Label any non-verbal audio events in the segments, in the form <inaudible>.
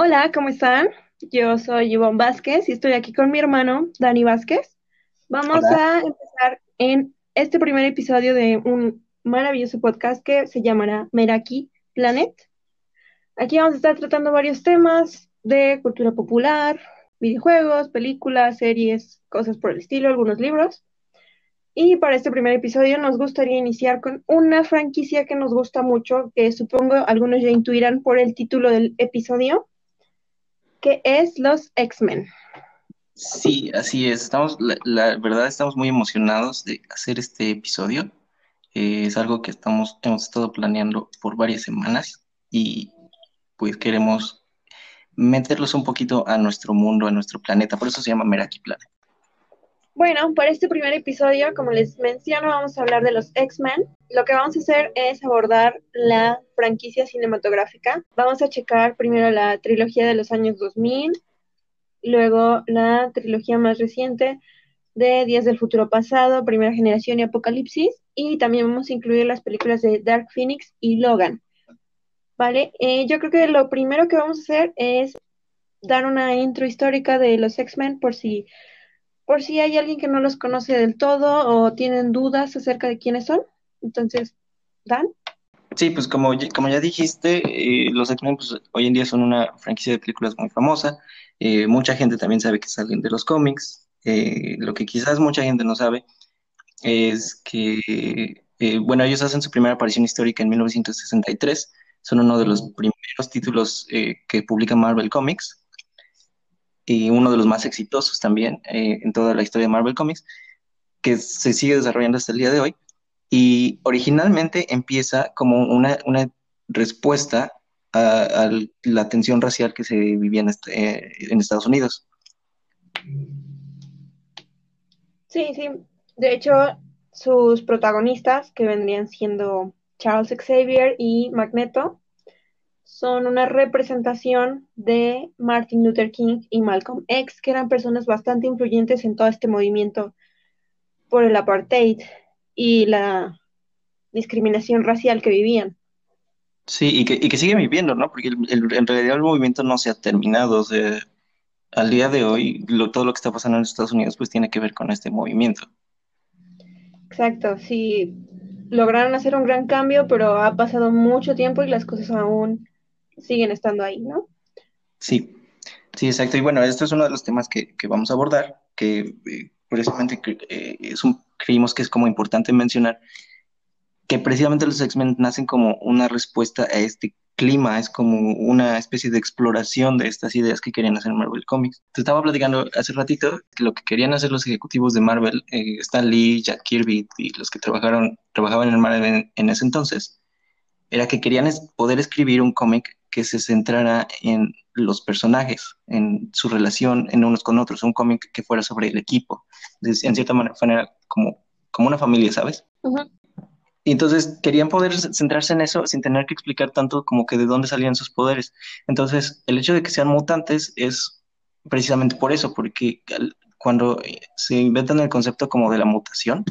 Hola, ¿cómo están? Yo soy Ivonne Vázquez y estoy aquí con mi hermano Dani Vázquez. Vamos a empezar en este primer episodio de un maravilloso podcast que se llamará Meraki Planet. Aquí vamos a estar tratando varios temas de cultura popular, videojuegos, películas, series, cosas por el estilo, algunos libros. Y para este primer episodio nos gustaría iniciar con una franquicia que nos gusta mucho, que supongo algunos ya intuirán por el título del episodio, que es los X-Men. Sí, así es. Estamos, la, verdad, estamos muy emocionados de hacer este episodio. Eh, es algo que estamos, hemos estado planeando por varias semanas y pues queremos meterlos un poquito a nuestro mundo, a nuestro planeta. Por eso se llama Meraki Planet. Bueno, para este primer episodio, como les menciono, vamos a hablar de los X-Men. Lo que vamos a hacer es abordar la franquicia cinematográfica. Vamos a checar primero la trilogía de los años 2000, luego la trilogía más reciente de Días del Futuro Pasado, Primera Generación y Apocalipsis, y también vamos a incluir las películas de Dark Phoenix y Logan. Vale, eh, yo creo que lo primero que vamos a hacer es dar una intro histórica de los X-Men por si por si hay alguien que no los conoce del todo o tienen dudas acerca de quiénes son. Entonces, Dan. Sí, pues como, como ya dijiste, eh, los X-Men pues, hoy en día son una franquicia de películas muy famosa. Eh, mucha gente también sabe que salen de los cómics. Eh, lo que quizás mucha gente no sabe es que, bueno, ellos hacen su primera aparición histórica en 1963. Son uno de los primeros títulos que publica Marvel Comics y uno de los más exitosos también eh, en toda la historia de Marvel Comics, que se sigue desarrollando hasta el día de hoy. Y originalmente empieza como una, una respuesta a, la tensión racial que se vivía en, este, eh, en Estados Unidos. Sí, sí. De hecho, sus protagonistas, que vendrían siendo Charles Xavier y Magneto, son una representación de Martin Luther King y Malcolm X, que eran personas bastante influyentes en todo este movimiento por el apartheid y la discriminación racial que vivían. Sí, y que, y que siguen viviendo, ¿no? Porque en realidad el movimiento no se ha terminado. O sea, al día de hoy, todo lo que está pasando en Estados Unidos, pues tiene que ver con este movimiento. Exacto, sí. Lograron hacer un gran cambio, pero ha pasado mucho tiempo y las cosas aún siguen estando ahí, ¿no? Sí, sí, exacto. Y bueno, esto es uno de los temas que, vamos a abordar, que eh, precisamente eh, es un, creímos que es como importante mencionar que precisamente los X-Men nacen como una respuesta a este clima, es como una especie de exploración de estas ideas que querían hacer Marvel Comics. Te estaba platicando hace ratito que lo que querían hacer los ejecutivos de Marvel, eh, Stan Lee, Jack Kirby y los que trabajaron, trabajaban en Marvel en, ese entonces, era que querían poder escribir un cómic que se centrara en los personajes, en su relación en unos con otros, un cómic que fuera sobre el equipo, en cierta manera como, como una familia, ¿sabes? Y entonces querían poder centrarse en eso sin tener que explicar tanto como que de dónde salían sus poderes. Entonces, el hecho de que sean mutantes es precisamente por eso, porque cuando se inventan el concepto como de la mutación,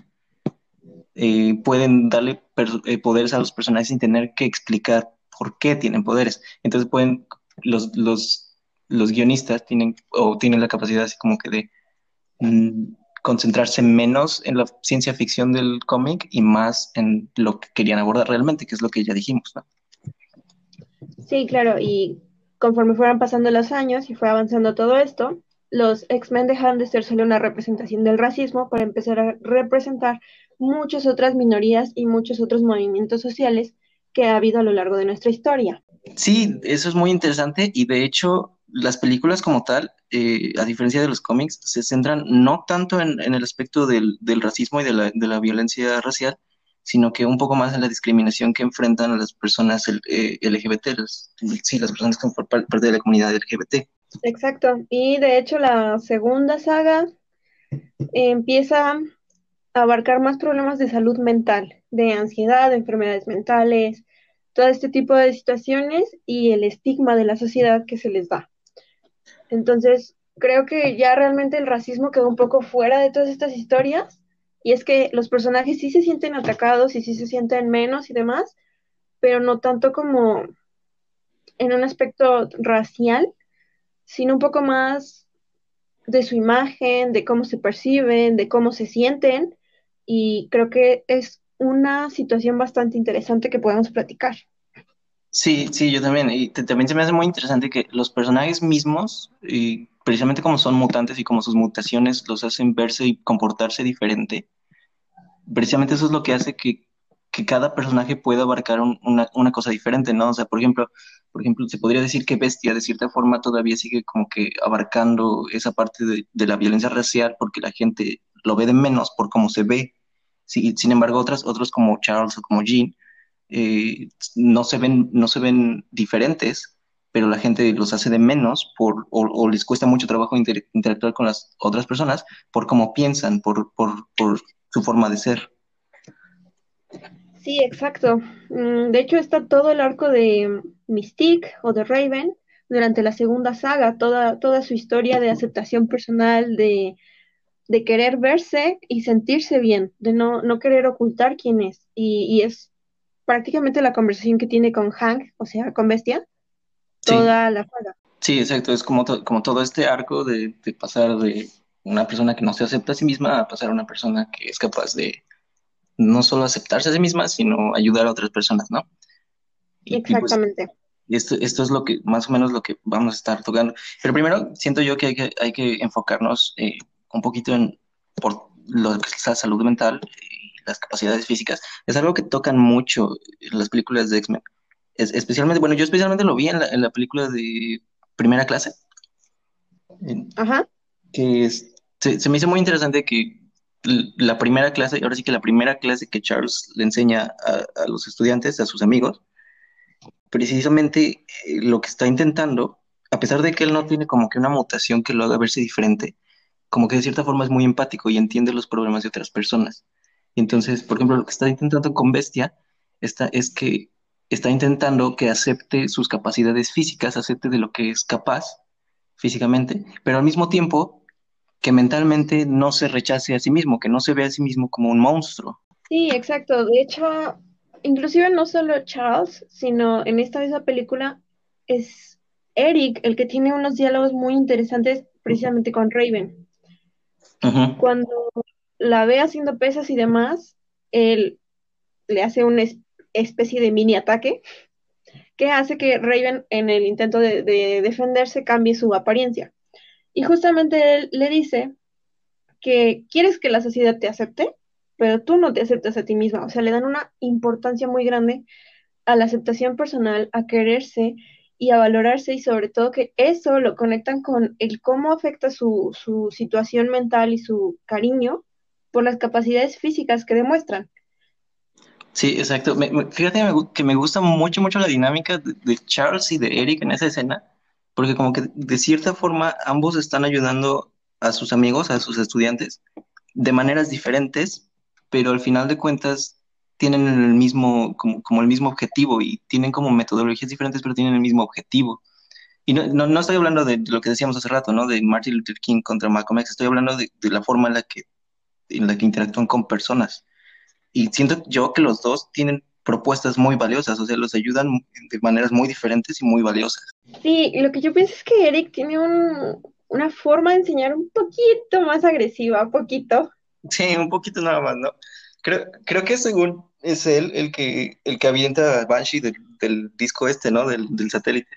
eh, pueden darle eh, poderes a los personajes sin tener que explicar por qué tienen poderes. Entonces pueden, los, los, los guionistas tienen o tienen la capacidad así como que de mm, concentrarse menos en la ciencia ficción del cómic y más en lo que querían abordar realmente, que es lo que ya dijimos, ¿no? Sí, claro, y conforme fueron pasando los años y fue avanzando todo esto, los X-Men dejaron de ser solo una representación del racismo para empezar a representar muchas otras minorías y muchos otros movimientos sociales que ha habido a lo largo de nuestra historia. Sí, eso es muy interesante y de hecho las películas como tal, eh, a diferencia de los cómics, se centran no tanto en, el aspecto del, racismo y de la, violencia racial, sino que un poco más en la discriminación que enfrentan a las personas eh, LGBT, sí, las personas que son parte de la comunidad LGBT. Exacto, y de hecho la segunda saga empieza a abarcar más problemas de salud mental, de ansiedad, de enfermedades mentales, todo este tipo de situaciones y el estigma de la sociedad que se les da. Entonces, creo que ya realmente el racismo quedó un poco fuera de todas estas historias y es que los personajes sí se sienten atacados y sí se sienten menos y demás, pero no tanto como en un aspecto racial, sino un poco más de su imagen, de cómo se perciben, de cómo se sienten, y creo que es una situación bastante interesante que podemos platicar. Sí, sí, yo también. Y también se me hace muy interesante que los personajes mismos, y precisamente como son mutantes y como sus mutaciones los hacen verse y comportarse diferente, precisamente eso es lo que hace que, cada personaje pueda abarcar una, una, cosa diferente, ¿no? O sea, por ejemplo, por ejemplo, se podría decir que Bestia de cierta forma todavía sigue como que abarcando esa parte de, de la violencia racial porque la gente lo ve de menos por cómo se ve. Sí, sin embargo, otras, otros como Charles o como Jean eh, no, se ven, no se ven diferentes, pero la gente los hace de menos por, o, les cuesta mucho trabajo interactuar con las otras personas por cómo piensan, por, por, por su forma de ser. Sí, exacto. Mm, de hecho, está todo el arco de Mystique o de Raven durante la segunda saga, toda, toda su historia de aceptación personal, de, de querer verse y sentirse bien, de no, no querer ocultar quién es. Y, y es prácticamente la conversación que tiene con Hank, o sea, con Bestia, toda la saga. Sí, exacto, es como, como todo este arco de, pasar de una persona que no se acepta a sí misma a pasar a una persona que es capaz de no solo aceptarse a sí misma, sino ayudar a otras personas, ¿no? Pues, Exactamente. esto, esto es lo que, más o menos lo que vamos a estar tocando. Pero primero, siento yo que hay que, hay que enfocarnos eh, un poquito en por lo que es la salud mental las capacidades físicas, es algo que tocan mucho en las películas de X-Men. Es, especialmente, bueno, yo especialmente lo vi en la, en la película de primera clase. Ajá. Que se, me hizo muy interesante que la primera clase, ahora sí que la primera clase que Charles le enseña a, a los estudiantes, a sus amigos, precisamente eh, lo que está intentando, a pesar de que él no tiene como que una mutación que lo haga verse diferente, como que de cierta forma es muy empático y entiende los problemas de otras personas. Entonces, por ejemplo, lo que está intentando con Bestia está, es que está intentando que acepte sus capacidades físicas, acepte de lo que es capaz físicamente, pero al mismo tiempo que mentalmente no se rechace a sí mismo, que no se ve a sí mismo como un monstruo. Sí, exacto. De hecho, inclusive no solo Charles, sino en esta misma película es Eric el que tiene unos diálogos muy interesantes precisamente con Raven. Cuando la ve haciendo pesas y demás, él le hace una especie de mini ataque que hace que Raven en el intento de, defenderse cambie su apariencia. Y justamente él le dice que quieres que la sociedad te acepte, pero tú no te aceptas a ti misma. O sea, le dan una importancia muy grande a la aceptación personal, a quererse y a valorarse y sobre todo que eso lo conectan con el cómo afecta su, su situación mental y su cariño por las capacidades físicas que demuestran. Sí, exacto. fíjate que me gusta mucho, mucho la dinámica de, Charles y de Eric en esa escena, porque como que de cierta forma ambos están ayudando a sus amigos, a sus estudiantes, de maneras diferentes, pero al final de cuentas tienen el mismo, como, como el mismo objetivo y tienen como metodologías diferentes, pero tienen el mismo objetivo. Y no, no, estoy hablando de lo que decíamos hace rato, ¿no? De Martin Luther King contra Malcolm X, estoy hablando de, de la forma en la que en la que interactúan con personas. Y siento yo que los dos tienen propuestas muy valiosas, o sea, los ayudan de maneras muy diferentes y muy valiosas. Sí, lo que yo pienso es que Eric tiene una forma de enseñar un poquito más agresiva, un poquito. Sí, un poquito nada más, ¿no? Creo, creo que según es él el que, el que avienta Banshee del, disco este, ¿no? Del, del, satélite.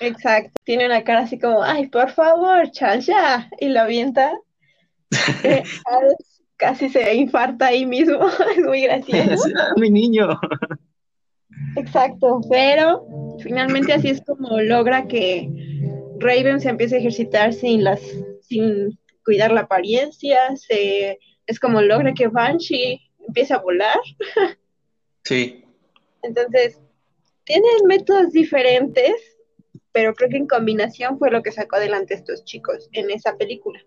Exacto, tiene una cara así como, ay, por favor, Charles, ya, y lo avienta. <laughs> Eh, casi se infarta ahí mismo, <laughs> es muy gracioso. <laughs> Mi niño. Exacto, pero finalmente así es como logra que Raven se empiece a ejercitar sin las, sin cuidar la apariencia, se, es como logra que Banshee empiece a volar. Sí. Entonces, tienen métodos diferentes, pero creo que en combinación fue lo que sacó adelante estos chicos en esa película.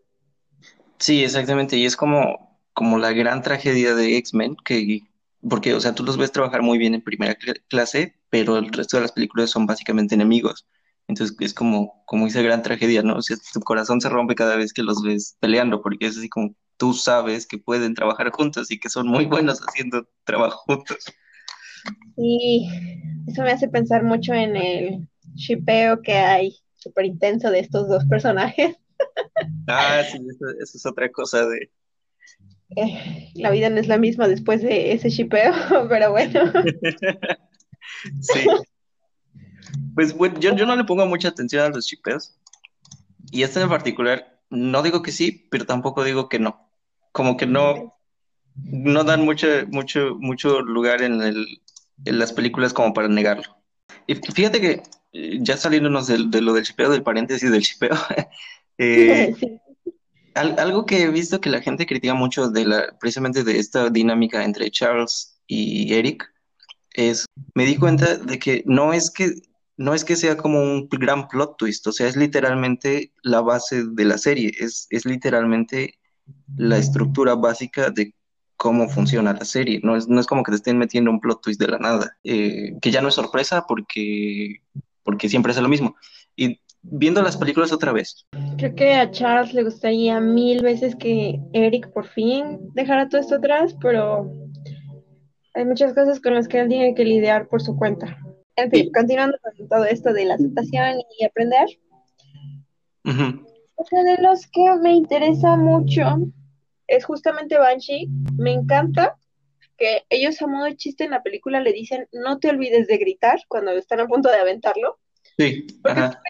Sí, exactamente, y es como, como la gran tragedia de X-Men, que, porque, o sea, tú los ves trabajar muy bien en primera clase, pero el resto de las películas son básicamente enemigos. Entonces es como, como esa gran tragedia, ¿no? O sea, tu corazón se rompe cada vez que los ves peleando, porque es así como tú sabes que pueden trabajar juntos y que son muy buenos haciendo trabajo juntos. Y eso me hace pensar mucho en el shipeo que hay súper intenso de estos dos personajes. Ah, sí, eso, es otra cosa de... Eh, la vida no es la misma después de ese shipeo, <laughs> pero bueno. <laughs> sí. Pues bueno, yo, yo no le pongo mucha atención a los shipeos. Y este en particular, no digo que sí, pero tampoco digo que no. Como que no, no dan mucho, mucho, mucho lugar en, el, en las películas como para negarlo. Y fíjate que eh, ya saliéndonos de, de lo del chipeo, del paréntesis del chipeo, <laughs> eh, <laughs> algo que he visto que la gente critica mucho de la, precisamente de esta dinámica entre Charles y Eric, es, me di cuenta de que no es que no es que sea como un gran plot twist, o sea, es literalmente la base de la serie, es, es literalmente la estructura básica de cómo funciona la serie. No es, no es como que te estén metiendo un plot twist de la nada, eh, que ya no es sorpresa porque, porque siempre es lo mismo. Y viendo las películas otra vez. Creo que a Charles le gustaría mil veces que Eric por fin dejara todo esto atrás, pero hay muchas cosas con las que él tiene que lidiar por su cuenta. En fin, continuando con todo esto de la aceptación y aprender. Uno de los que me interesa mucho es justamente Banshee. Me encanta que ellos a modo de chiste en la película le dicen no te olvides de gritar cuando están a punto de aventarlo. Sí. Ajá.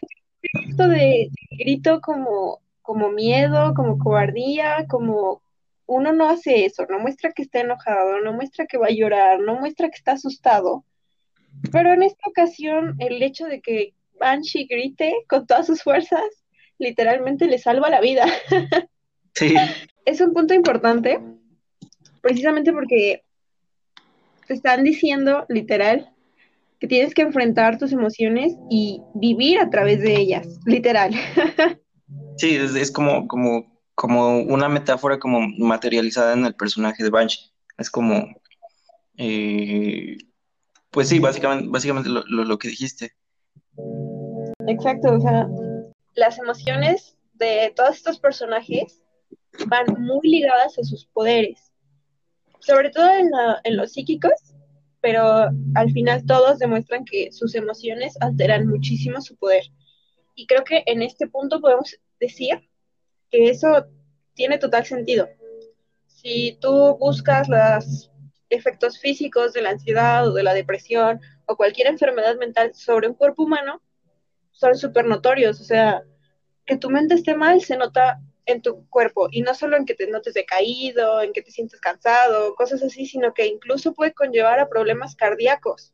Esto de, grito como, como miedo, como cobardía, como uno no hace eso, no muestra que está enojado, no muestra que va a llorar, no muestra que está asustado. Pero en esta ocasión, el hecho de que Banshee grite con todas sus fuerzas, literalmente le salva la vida. Sí <laughs> es un punto importante, precisamente porque te están diciendo, literal, que tienes que enfrentar tus emociones y vivir a través de ellas, literal. <laughs> Sí, es, como, como, como una metáfora como materializada en el personaje de Banshee. Es como, eh, pues sí, básicamente, básicamente lo, lo que dijiste. Exacto, o sea, las emociones de todos estos personajes van muy ligadas a sus poderes, sobre todo en, los psíquicos, pero al final todos demuestran que sus emociones alteran muchísimo su poder. Y creo que en este punto podemos decir que eso tiene total sentido. Si tú buscas los efectos físicos de la ansiedad o de la depresión o cualquier enfermedad mental sobre un cuerpo humano, son súper notorios. O sea, que tu mente esté mal se nota en tu cuerpo y no solo en que te notes decaído, en que te sientes cansado, cosas así, sino que incluso puede conllevar a problemas cardíacos.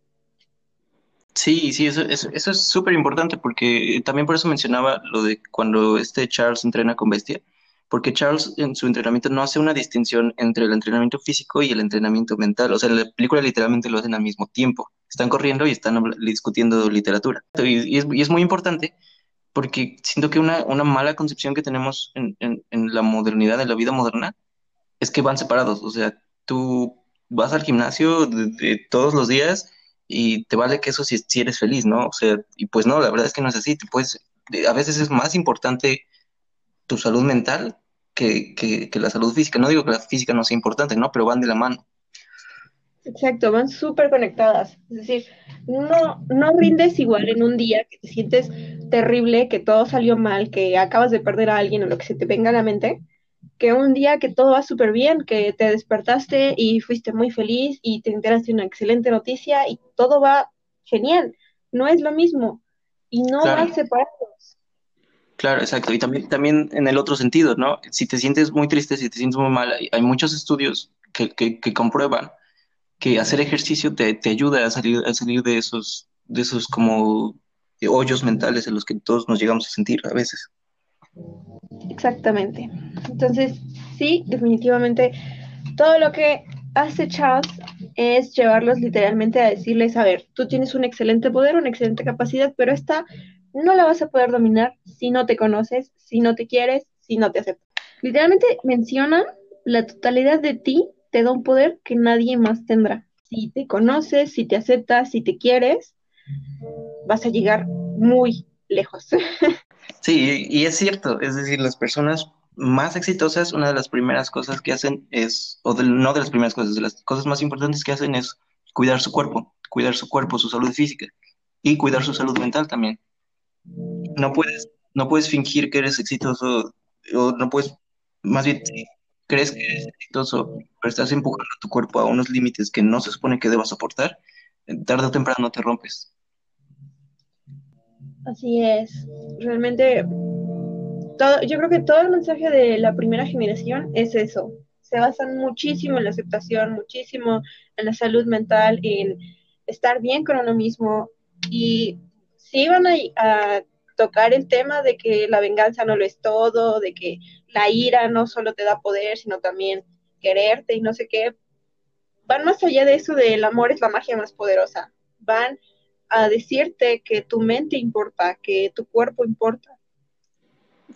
Sí, sí, eso, eso, es súper importante porque también por eso mencionaba lo de cuando este Charles entrena con Bestia, porque Charles en su entrenamiento no hace una distinción entre el entrenamiento físico y el entrenamiento mental, o sea, en la película literalmente lo hacen al mismo tiempo, están corriendo y están discutiendo literatura. Y, es, y es muy importante porque siento que una, una mala concepción que tenemos en, en, la modernidad, en la vida moderna, es que van separados. O sea, tú vas al gimnasio de, todos los días y te vale que eso si, si, eres feliz, ¿no? O sea, y pues no, la verdad es que no es así. Te puedes, a veces es más importante tu salud mental que, que, que la salud física. No digo que la física no sea importante, ¿no? Pero van de la mano. Exacto, van súper conectadas. Es decir, no, no rindes igual en un día que te sientes terrible, que todo salió mal, que acabas de perder a alguien o lo que se te venga a la mente, que un día que todo va súper bien, que te despertaste y fuiste muy feliz y te enteraste de una excelente noticia y todo va genial. No es lo mismo y no van separados. Claro, exacto. Y también, también en el otro sentido, ¿no? Si te sientes muy triste, si te sientes muy mal, hay muchos estudios que, que, comprueban que hacer ejercicio te, te ayuda a salir, a salir de esos, de esos como hoyos mentales en los que todos nos llegamos a sentir a veces. Exactamente. Entonces, sí, definitivamente, todo lo que hace Charles es llevarlos literalmente a decirles, a ver, tú tienes un excelente poder, una excelente capacidad, pero esta no la vas a poder dominar si no te conoces, si no te quieres, si no te aceptas. Literalmente mencionan la totalidad de ti te da un poder que nadie más tendrá. Si te conoces, si te aceptas, si te quieres, vas a llegar muy lejos. <laughs> Sí, y es cierto, es decir, las personas más exitosas, una de las primeras cosas que hacen es, o no de las primeras cosas, de las cosas más importantes que hacen es cuidar su cuerpo, cuidar su cuerpo, su salud física y cuidar su salud mental también. No puedes, no puedes fingir que eres exitoso, o no puedes, más bien, si crees que eres exitoso, pero estás empujando tu cuerpo a unos límites que no se supone que debas soportar, tarde o temprano te rompes. Así es. Realmente, todo, yo creo que todo el mensaje de la primera generación es eso. Se basan muchísimo en la aceptación, muchísimo en la salud mental, en estar bien con uno mismo. Y sí van a, a tocar el tema de que la venganza no lo es todo, de que la ira no solo te da poder, sino también quererte y no sé qué. Van más allá de eso del amor es la magia más poderosa. Van a decirte que tu mente importa, que tu cuerpo importa.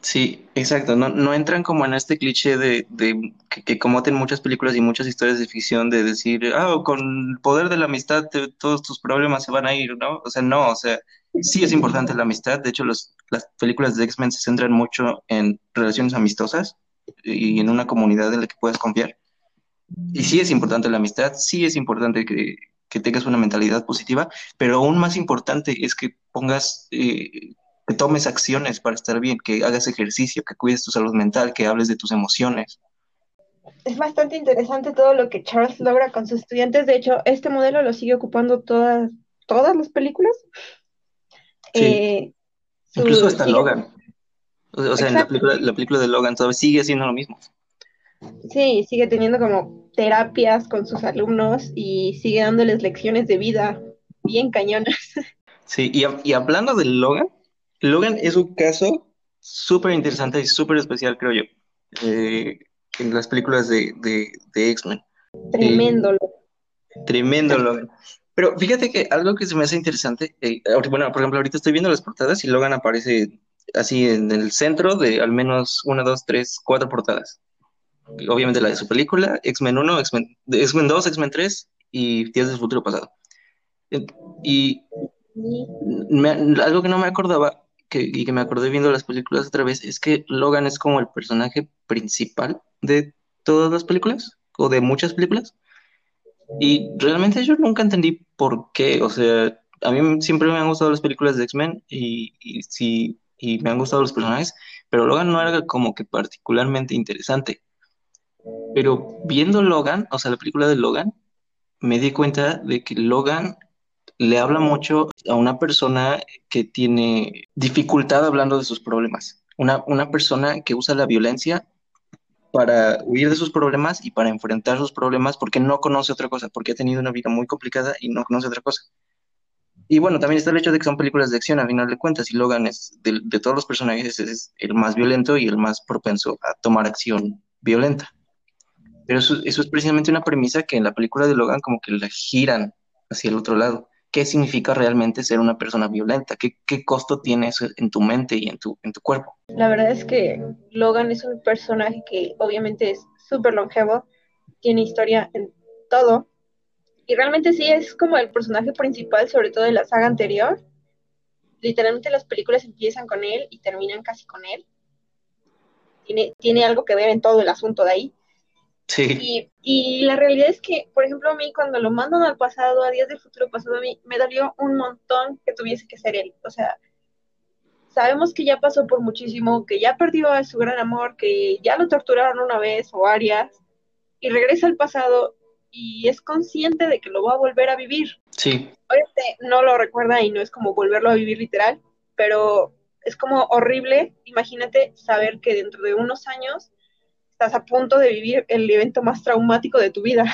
Sí, exacto. No, no entran como en este cliché de, de que, que comoten muchas películas y muchas historias de ficción de decir, ah, con el poder de la amistad todos tus problemas se van a ir, ¿no? O sea, no, o sea, sí es importante la amistad. De hecho, las películas de X-Men se centran mucho en relaciones amistosas y en una comunidad en la que puedas confiar. Y sí es importante la amistad, sí es importante que, que tengas una mentalidad positiva, pero aún más importante es que pongas, eh, que tomes acciones para estar bien, que hagas ejercicio, que cuides tu salud mental, que hables de tus emociones. Es bastante interesante todo lo que Charles logra con sus estudiantes. De hecho, este modelo lo sigue ocupando todas, todas las películas. Sí. Eh, Incluso hasta sigue... Logan. O sea, en la película, la película de Logan todavía sigue haciendo lo mismo. Sí, sigue teniendo como terapias con sus alumnos y sigue dándoles lecciones de vida bien cañonas. <laughs> Sí, y, y hablando de Logan, Logan es un caso súper interesante y súper especial, creo yo, eh, en las películas de, de, de X-Men. Tremendo, eh, Tremendo, Logan. Pero fíjate que algo que se me hace interesante, eh, bueno, por ejemplo, ahorita estoy viendo las portadas y Logan aparece así en el centro de al menos una, dos, tres, cuatro portadas obviamente la de su película, X-Men 1, X-Men X 2, X-Men 3 y Días del Futuro Pasado. Y me, algo que no me acordaba que, y que me acordé viendo las películas otra vez es que Logan es como el personaje principal de todas las películas o de muchas películas. Y realmente yo nunca entendí por qué, o sea, a mí siempre me han gustado las películas de X-Men y, y, sí, y me han gustado los personajes, pero Logan no era como que particularmente interesante. Pero viendo Logan, o sea, la película de Logan, me di cuenta de que Logan le habla mucho a una persona que tiene dificultad hablando de sus problemas. Una, una persona que usa la violencia para huir de sus problemas y para enfrentar sus problemas porque no conoce otra cosa, porque ha tenido una vida muy complicada y no conoce otra cosa. Y bueno, también está el hecho de que son películas de acción, a final de cuentas, y Logan es, de, de todos los personajes, es el más violento y el más propenso a tomar acción violenta. Pero eso, eso, es precisamente una premisa que en la película de Logan como que la giran hacia el otro lado. ¿Qué significa realmente ser una persona violenta? ¿Qué, costo tiene eso en tu mente y en tu, en tu cuerpo? La verdad es que Logan es un personaje que obviamente es súper longevo, tiene historia en todo, y realmente sí es como el personaje principal, sobre todo de la saga anterior. Literalmente las películas empiezan con él y terminan casi con él. Tiene, tiene algo que ver en todo el asunto de ahí. Sí. Y, y, la realidad es que, por ejemplo, a mí cuando lo mandan al pasado, a días del futuro pasado, a mí me dolió un montón que tuviese que ser él. O sea, sabemos que ya pasó por muchísimo, que ya perdió a su gran amor, que ya lo torturaron una vez o varias, y regresa al pasado y es consciente de que lo va a volver a vivir. Sí. Obviamente no lo recuerda y no es como volverlo a vivir literal, pero es como horrible, imagínate saber que dentro de unos años estás a punto de vivir el evento más traumático de tu vida.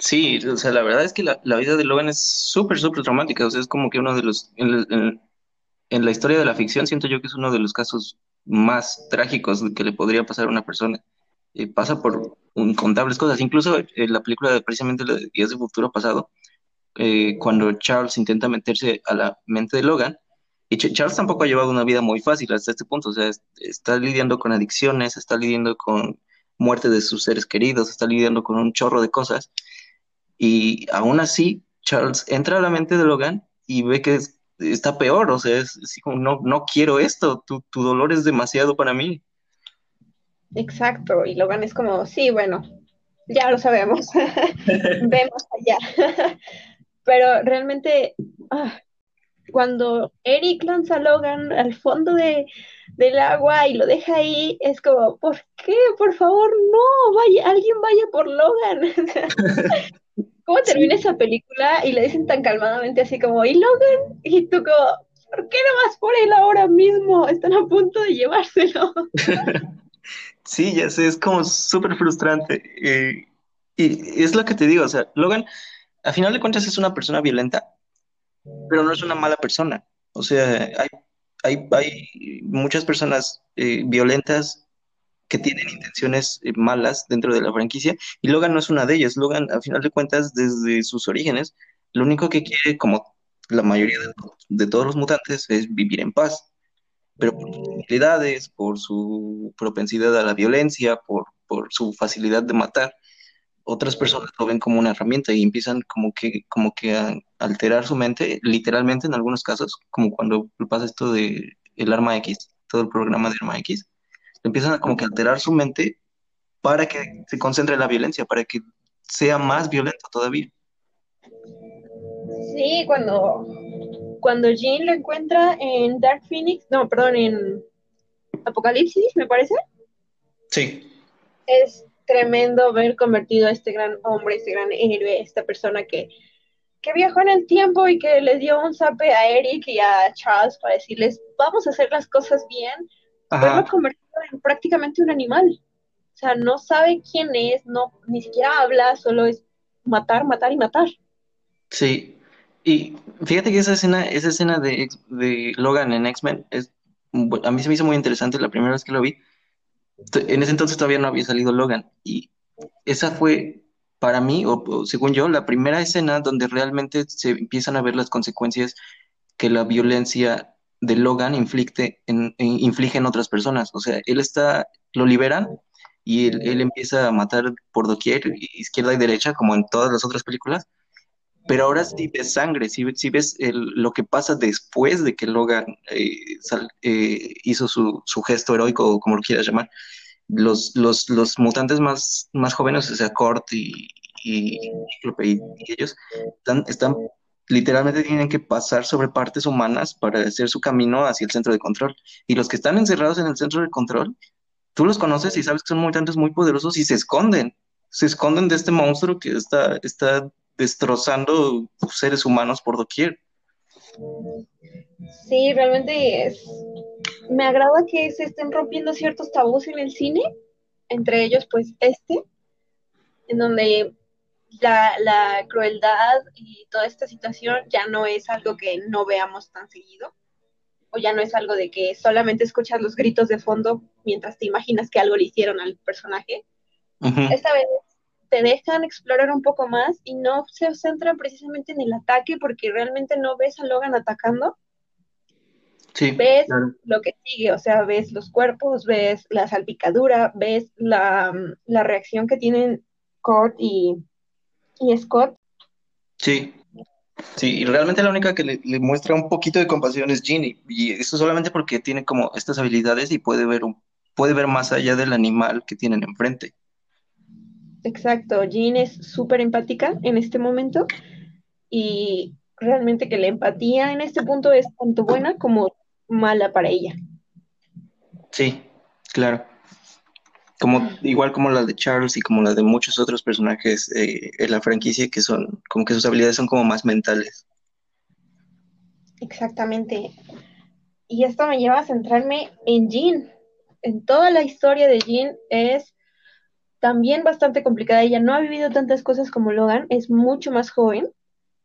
Sí, o sea, la verdad es que la, la vida de Logan es súper, súper traumática. O sea, es como que uno de los. En, la historia de la ficción, siento yo que es uno de los casos más trágicos que le podría pasar a una persona. Eh, pasa por incontables cosas. Incluso en la película de precisamente Días de Futuro Pasado, eh, cuando Charles intenta meterse a la mente de Logan, y Charles tampoco ha llevado una vida muy fácil hasta este punto, o sea, está lidiando con adicciones, está lidiando con muerte de sus seres queridos, está lidiando con un chorro de cosas. Y aún así, Charles entra a la mente de Logan y ve que es, está peor, o sea, es, como, no, quiero esto, tu, tu dolor es demasiado para mí. Exacto, y Logan es como, sí, bueno, ya lo sabemos, <laughs> vemos allá. <laughs> Pero realmente, ah, cuando Eric lanza a Logan al fondo de, del agua y lo deja ahí, es como, ¿por qué? Por favor, no, vaya, alguien vaya por Logan. <laughs> ¿Cómo termina esa película? Y le dicen tan calmadamente así como, ¿y Logan? Y tú como, ¿por qué no vas por él ahora mismo? Están a punto de llevárselo. <laughs> sí, ya sé, es como súper frustrante. Eh, y es lo que te digo, o sea, Logan, a final de cuentas es una persona violenta, pero no es una mala persona. O sea, hay, hay, hay muchas personas eh, violentas que tienen intenciones eh, malas dentro de la franquicia y Logan no es una de ellas. Logan, a final de cuentas, desde sus orígenes, lo único que quiere, como la mayoría de, todos los mutantes, es vivir en paz. Pero por sus habilidades, por su propensidad a la violencia, por, por su facilidad de matar, otras personas lo ven como una herramienta y empiezan como que, como que a alterar su mente, literalmente en algunos casos, como cuando pasa esto de el arma X, todo el programa de arma X, empiezan a como que alterar su mente para que se concentre en la violencia, para que sea más violento todavía. Sí, cuando, cuando Jean lo encuentra en Dark Phoenix, no, perdón, en Apocalipsis, me parece. Sí. Es tremendo ver convertido a este gran hombre, este gran héroe, esta persona que, que viajó en el tiempo y que le dio un zape a Eric y a Charles para decirles, vamos a hacer las cosas bien, verlo convertido en prácticamente un animal. O sea, no sabe quién es, no, ni siquiera habla, solo es matar, matar y matar. Sí, y fíjate que esa escena, esa escena de, de Logan en X-Men, es, a mí se me hizo muy interesante la primera vez que lo vi, en ese entonces todavía no había salido Logan y esa fue para mí, o, según yo, la primera escena donde realmente se empiezan a ver las consecuencias que la violencia de Logan inflige en, en otras personas. O sea, él está, lo liberan y él, empieza a matar por doquier, izquierda y derecha, como en todas las otras películas. Pero ahora sí ves sangre, sí, ves lo que pasa después de que Logan eh, eh, hizo su, su, gesto heroico, o como lo quieras llamar. Los, los, los mutantes más, más jóvenes, o sea, Kurt y, y, y, ellos, están, están, literalmente tienen que pasar sobre partes humanas para hacer su camino hacia el centro de control. Y los que están encerrados en el centro de control, tú los conoces y sabes que son mutantes muy poderosos y se esconden. Se esconden de este monstruo que está, está destrozando seres humanos por doquier. Sí, realmente es. Me agrada que se estén rompiendo ciertos tabús en el cine, entre ellos, pues, este, en donde la, la crueldad y toda esta situación ya no es algo que no veamos tan seguido, o ya no es algo de que solamente escuchas los gritos de fondo mientras te imaginas que algo le hicieron al personaje. Esta vez te dejan explorar un poco más y no se centran precisamente en el ataque porque realmente no ves a Logan atacando. Sí, ves lo que sigue, o sea, ves los cuerpos, ves la salpicadura, ves la, reacción que tienen Kurt y, Scott. Sí, sí, y realmente la única que le, muestra un poquito de compasión es Ginny, y eso solamente porque tiene como estas habilidades y puede ver, un, puede ver más allá del animal que tienen enfrente. Exacto, Jean es súper empática en este momento y realmente que la empatía en este punto es tanto buena como mala para ella. Sí, claro. Como, igual como la de Charles y como la de muchos otros personajes eh, en la franquicia que son, como que sus habilidades son como más mentales. Exactamente. Y esto me lleva a centrarme en Jean. En toda la historia de Jean es también bastante complicada. Ella no ha vivido tantas cosas como Logan, es mucho más joven,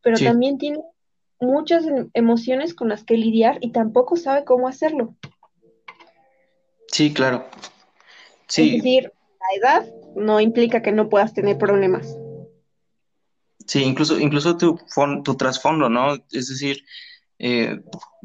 pero también tiene muchas em, emociones con las que lidiar y tampoco sabe cómo hacerlo. Sí, claro. Sí. Es decir, la edad no implica que no puedas tener problemas. Sí, incluso, incluso tu, tu trasfondo, ¿no? Es decir, eh,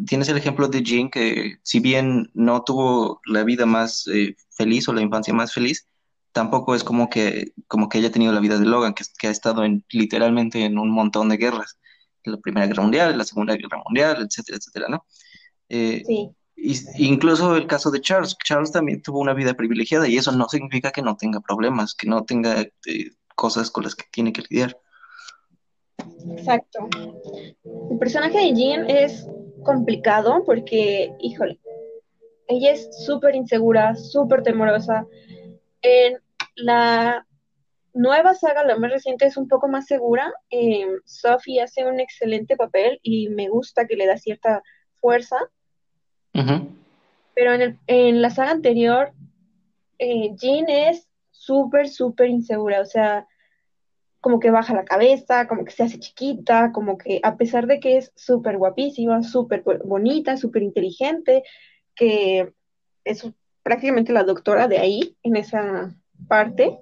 tienes el ejemplo de Jean, que si bien no tuvo la vida más eh, feliz o la infancia más feliz, tampoco es como que, como que haya tenido la vida de Logan, que, que ha estado en, literalmente en un montón de guerras. La Primera Guerra Mundial, la Segunda Guerra Mundial, etcétera, etcétera, ¿no? Eh, sí. incluso el caso de Charles. Charles también tuvo una vida privilegiada y eso no significa que no tenga problemas, que no tenga eh, cosas con las que tiene que lidiar. Exacto. El personaje de Jean es complicado porque, híjole, ella es súper insegura, súper temorosa. En la nueva saga, la más reciente, es un poco más segura. Eh, Sophie hace un excelente papel y me gusta que le da cierta fuerza. Pero en, en, la saga anterior, eh, Jean es súper, súper insegura. O sea, como que baja la cabeza, como que se hace chiquita, como que a pesar de que es súper guapísima, súper bonita, súper inteligente, que es prácticamente la doctora de ahí, en esa parte,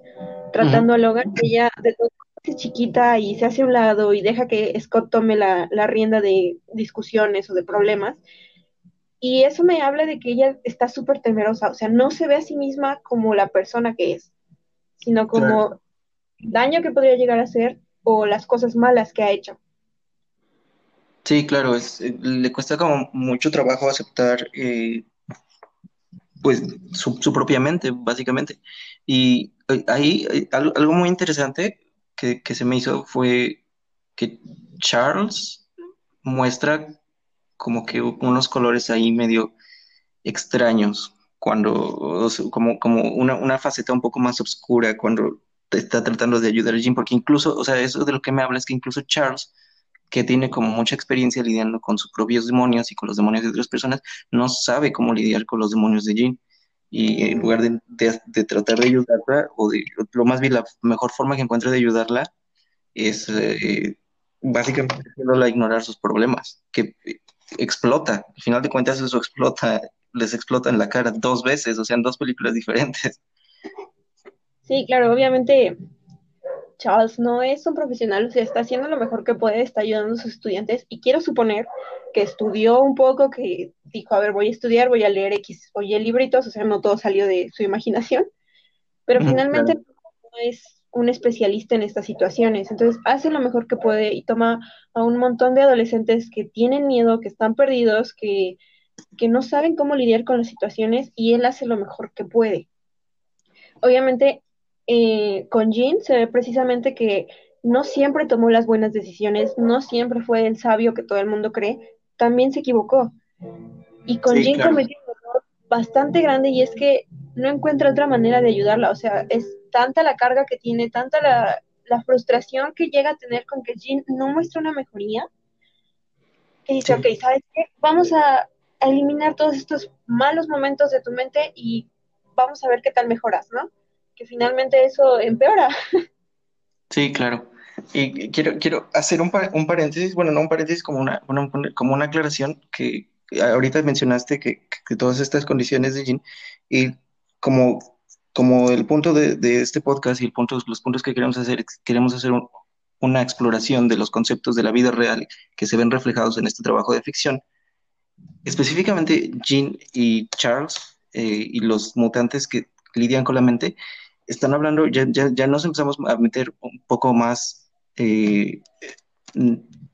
tratando a Logan, ella de todo es chiquita y se hace a un lado y deja que Scott tome la, la rienda de discusiones o de problemas. Y eso me habla de que ella está súper temerosa, o sea, no se ve a sí misma como la persona que es, sino como daño que podría llegar a hacer o las cosas malas que ha hecho. Sí, claro, es, le cuesta como mucho trabajo aceptar eh, pues su, propia mente, básicamente. Y eh, ahí algo muy interesante que, se me hizo fue que Charles muestra como que unos colores ahí medio extraños, cuando, como, como una, una faceta un poco más oscura, cuando está tratando de ayudar a Jim, porque incluso, o sea, eso de lo que me habla es que incluso Charles, que tiene como mucha experiencia lidiando con sus propios demonios y con los demonios de otras personas, no sabe cómo lidiar con los demonios de Jim. Y en lugar de, de, tratar de ayudarla, o de, lo más bien la mejor forma que encuentra de ayudarla es eh, básicamente haciéndola ignorar sus problemas, que explota, al final de cuentas eso explota, les explota en la cara dos veces, o sea, en dos películas diferentes. Sí, claro, obviamente Charles no es un profesional, o sea, está haciendo lo mejor que puede, está ayudando a sus estudiantes y quiero suponer que estudió un poco, que dijo, a ver, voy a estudiar, voy a leer X, oye libritos, o sea, no todo salió de su imaginación, pero finalmente no es un especialista en estas situaciones, entonces hace lo mejor que puede y toma a un montón de adolescentes que tienen miedo, que están perdidos, que, que no saben cómo lidiar con las situaciones y él hace lo mejor que puede. Obviamente eh, con Jean se ve precisamente que no siempre tomó las buenas decisiones, no siempre fue el sabio que todo el mundo cree, también se equivocó. Y con Jean cometió un error bastante grande y es que no encuentra otra manera de ayudarla, o sea, es tanta la carga que tiene, tanta la, frustración que llega a tener con que Jean no muestra una mejoría, que dice, ok, ¿sabes qué? Vamos a eliminar todos estos malos momentos de tu mente y vamos a ver qué tal mejoras, ¿no? Que finalmente eso empeora. Sí, claro. Y quiero, quiero hacer un, un paréntesis, bueno, no un paréntesis, como una, como una aclaración que ahorita mencionaste que, que todas estas condiciones de Jean y como, como el punto de, de, este podcast y el punto, los puntos que queremos hacer, queremos hacer una exploración de los conceptos de la vida real que se ven reflejados en este trabajo de ficción. Específicamente Jean y Charles eh, y los mutantes que lidian con la mente, están hablando, ya, ya, ya nos empezamos a meter un poco más, eh,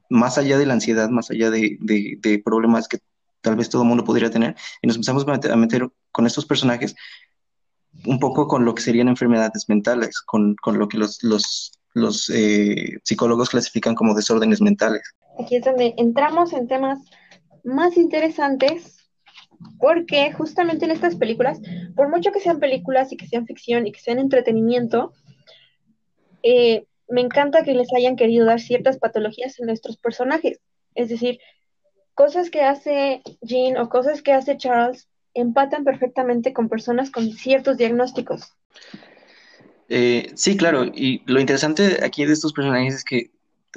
más allá de la ansiedad, más allá de, de, problemas que tal vez todo mundo podría tener, y nos empezamos a meter, con estos personajes un poco con lo que serían enfermedades mentales, con, con lo que los, los, los eh, psicólogos clasifican como desórdenes mentales. Aquí es donde entramos en temas más interesantes porque justamente en estas películas, por mucho que sean películas y que sean ficción y que sean entretenimiento, eh, me encanta que les hayan querido dar ciertas patologías en nuestros personajes. Es decir, cosas que hace Jean o cosas que hace Charles empatan perfectamente con personas con ciertos diagnósticos. Eh, sí, claro, y lo interesante aquí de estos personajes es que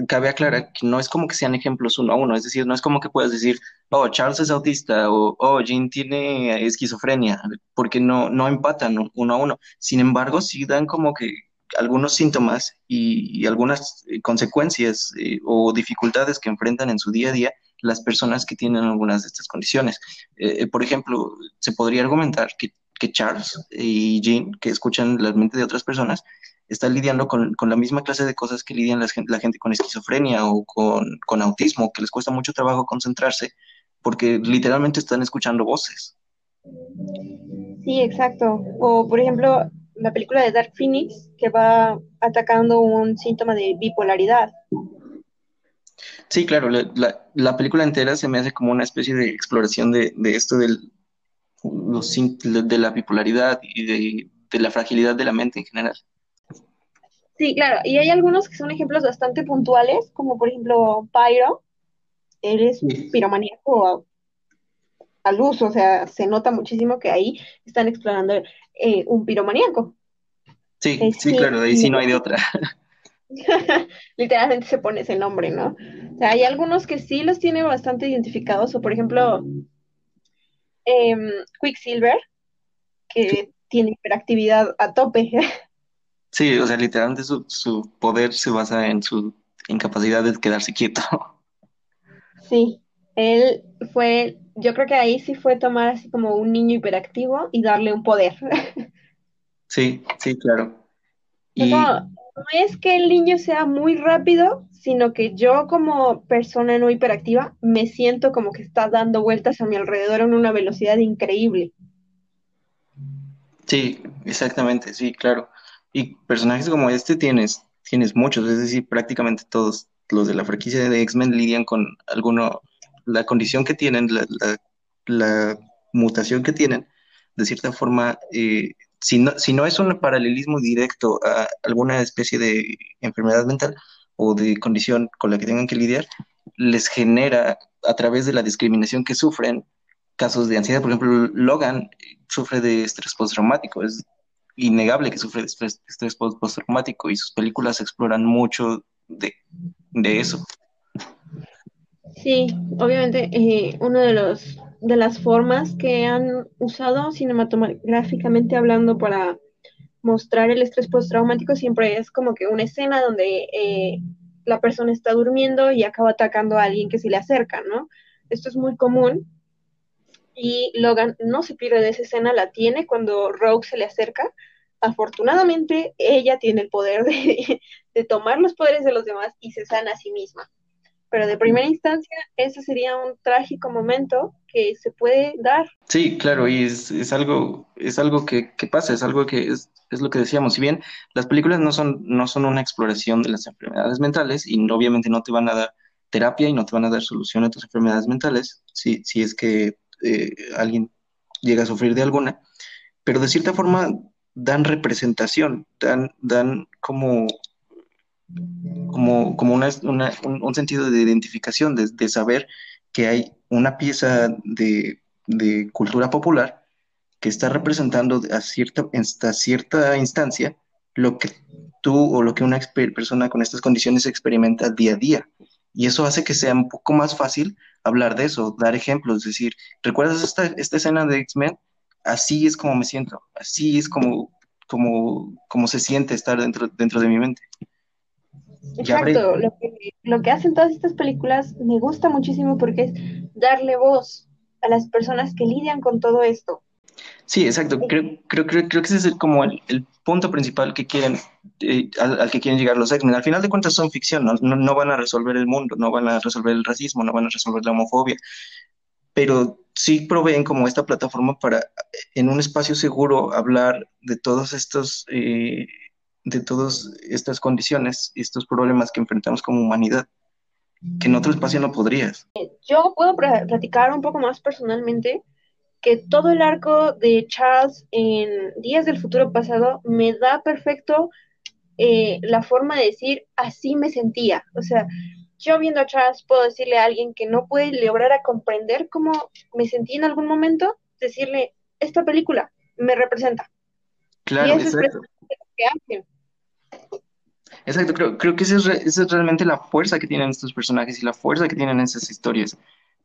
cabe aclarar que no es como que sean ejemplos uno a uno, es decir, no es como que puedas decir, oh, Charles es autista o oh, Jean tiene esquizofrenia, porque no, no empatan uno a uno. Sin embargo, sí dan como que algunos síntomas y, algunas eh, consecuencias eh, o dificultades que enfrentan en su día a día las personas que tienen algunas de estas condiciones. Eh, por ejemplo, se podría argumentar que, que Charles y Jean, que escuchan la mente de otras personas, está lidiando con, la misma clase de cosas que lidian la gente, con esquizofrenia o con, autismo, que les cuesta mucho trabajo concentrarse porque literalmente están escuchando voces. Sí, exacto. O por ejemplo, la película de Dark Phoenix, que va atacando un síntoma de bipolaridad. Sí, claro, la, la, película entera se me hace como una especie de exploración de, de esto del, los, de la bipolaridad y de, de la fragilidad de la mente en general. Sí, claro, y hay algunos que son ejemplos bastante puntuales, como por ejemplo Pyro, él es un piromaníaco a, luz, o sea, se nota muchísimo que ahí están explorando eh, un piromaníaco. Sí, sí, claro, ahí sí no hay de otra. <laughs> Literalmente se pone ese nombre, ¿no? O sea, hay algunos que sí los tiene bastante identificados, o por ejemplo, em, Quicksilver, que tiene hiperactividad a tope. <laughs> Sí, o sea, literalmente su, su poder se basa en su incapacidad de quedarse quieto. <laughs> Sí, él fue, yo creo que ahí sí fue tomar así como un niño hiperactivo y darle un poder. <laughs> Sí, sí, claro. No es que el niño sea muy rápido, sino que yo como persona no hiperactiva me siento como que está dando vueltas a mi alrededor en una velocidad increíble. Sí, exactamente, sí, claro. Y personajes como este tienes, tienes muchos, es decir, prácticamente todos los de la franquicia de X-Men lidian con alguno, la condición que tienen, la, la, mutación que tienen, de cierta forma, eh, si, no, es un paralelismo directo a alguna especie de enfermedad mental o de condición con la que tengan que lidiar, les genera a través de la discriminación que sufren casos de ansiedad. Por ejemplo, Logan sufre de estrés postraumático, es innegable que sufre de estrés, estrés postraumático y sus películas exploran mucho de, eso. Sí, obviamente eh, uno de los de las formas que han usado cinematográficamente hablando para mostrar el estrés postraumático siempre es como que una escena donde eh, la persona está durmiendo y acaba atacando a alguien que se le acerca, ¿no? Esto es muy común y Logan no se pierde de esa escena, la tiene cuando Rogue se le acerca. Afortunadamente, ella tiene el poder de, <laughs> de tomar los poderes de los demás y se sana a sí misma. Pero de primera instancia, ese sería un trágico momento que se puede dar. Sí, claro, y es, es algo, es algo que, que, pasa, es algo que es, es, lo que decíamos. Si bien las películas no son, no son una exploración de las enfermedades mentales y obviamente no te van a dar terapia y no te van a dar solución a tus enfermedades mentales, si, si es que eh, alguien llega a sufrir de alguna, pero de cierta forma dan representación, dan, dan como como, como una, un, sentido de identificación, de, saber que hay una pieza de, cultura popular que está representando a cierta, hasta cierta instancia lo que tú o lo que una persona con estas condiciones experimenta día a día. Y eso hace que sea un poco más fácil hablar de eso, dar ejemplos, decir, ¿recuerdas esta, esta escena de X-Men? Así es como me siento, así es como, como, como se siente estar dentro, dentro de mi mente. Exacto, lo que, lo que hacen todas estas películas me gusta muchísimo porque es darle voz a las personas que lidian con todo esto. Sí, exacto. Creo, creo, creo, creo que ese es como el, el punto principal que quieren, eh, al, que quieren llegar los X-Men. Al final de cuentas son ficción, ¿no? No, no, van a resolver el mundo, no van a resolver el racismo, no van a resolver la homofobia, pero sí proveen como esta plataforma para en un espacio seguro hablar de todos estos eh, de todas estas condiciones y estos problemas que enfrentamos como humanidad, que en otro espacio no podrías. Yo puedo platicar un poco más personalmente que todo el arco de Charles en Días del Futuro Pasado me da perfecto eh, la forma de decir así me sentía. O sea, yo viendo a Charles puedo decirle a alguien que no puede lograr a comprender cómo me sentí en algún momento, decirle, esta película me representa. Claro, y eso es lo que hacen. Exacto, creo, creo que esa es, esa es, realmente la fuerza que tienen estos personajes y la fuerza que tienen esas historias.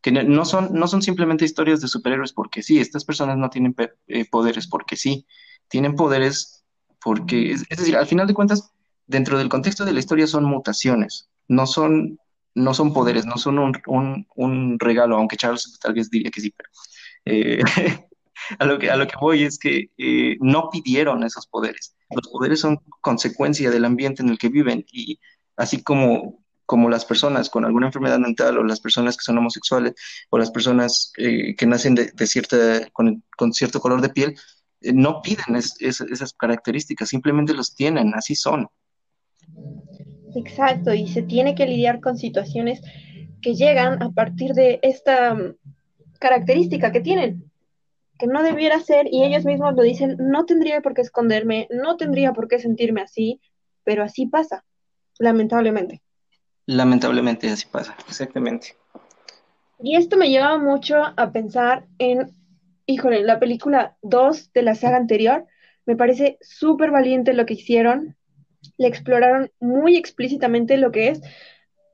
Que no son, no son simplemente historias de superhéroes porque sí, estas personas no tienen eh, poderes porque sí, tienen poderes porque, es, es, decir, al final de cuentas, dentro del contexto de la historia son mutaciones, no son, no son poderes, no son un, un, un regalo, aunque Charles tal vez diría que sí, pero eh, <laughs> a, lo que, a lo que voy es que eh, no pidieron esos poderes los poderes son consecuencia del ambiente en el que viven y así como, como las personas con alguna enfermedad mental o las personas que son homosexuales o las personas eh, que nacen de, cierta, con, cierto color de piel, eh, no piden esas características, simplemente los tienen, así son. Exacto, y se tiene que lidiar con situaciones que llegan a partir de esta mm, característica que tienen, que no debiera ser, y ellos mismos lo dicen, no tendría por qué esconderme, no tendría por qué sentirme así, pero así pasa, lamentablemente. Lamentablemente así pasa, exactamente. Y esto me lleva mucho a pensar en, híjole, la película 2 de la saga anterior, me parece súper valiente lo que hicieron, le exploraron muy explícitamente lo que es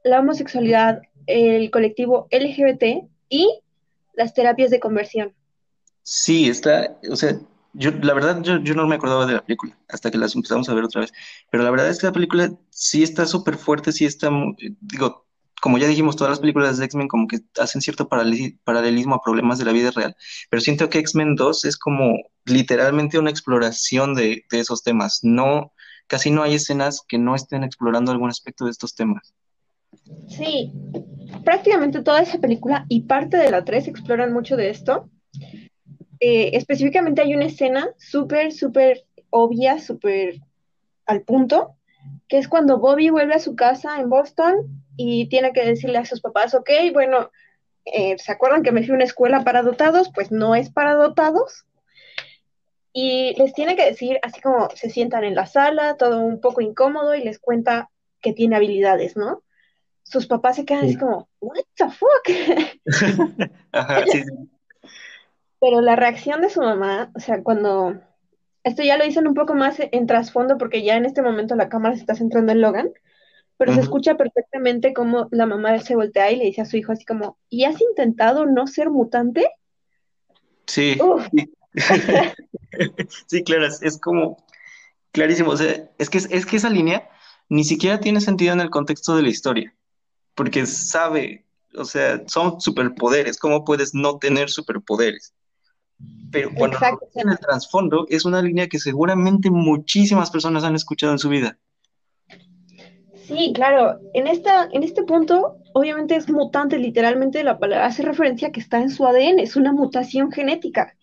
la homosexualidad, el colectivo LGBT y las terapias de conversión. Sí, está, o sea, yo la verdad yo, yo no me acordaba de la película hasta que las empezamos a ver otra vez, pero la verdad es que la película sí está súper fuerte, sí está, digo, como ya dijimos, todas las películas de X-Men como que hacen cierto paralelismo a problemas de la vida real, pero siento que X-Men 2 es como literalmente una exploración de, de esos temas, no, casi no hay escenas que no estén explorando algún aspecto de estos temas. Sí, prácticamente toda esa película y parte de la 3 exploran mucho de esto. Eh, específicamente hay una escena súper, súper obvia, súper al punto, que es cuando Bobby vuelve a su casa en Boston y tiene que decirle a sus papás, ok, bueno, eh, ¿se acuerdan que me fui a una escuela para dotados? Pues no es para dotados. Y les tiene que decir, así como se sientan en la sala, todo un poco incómodo, y les cuenta que tiene habilidades, ¿no? sus papás se quedan así como, what the fuck? <laughs> Pero la reacción de su mamá, o sea, cuando esto ya lo dicen un poco más en trasfondo porque ya en este momento la cámara se está centrando en Logan, pero se escucha perfectamente cómo la mamá se voltea y le dice a su hijo así como, ¿y has intentado no ser mutante? Sí. <laughs> sí, claro, es, como clarísimo, o sea, es que, es que esa línea ni siquiera tiene sentido en el contexto de la historia porque sabe, o sea, son superpoderes, ¿cómo puedes no tener superpoderes? Pero cuando en el trasfondo es una línea que seguramente muchísimas personas han escuchado en su vida. Sí, claro. En, esta, en este punto, obviamente es mutante, literalmente la palabra hace referencia a que está en su ADN, es una mutación genética.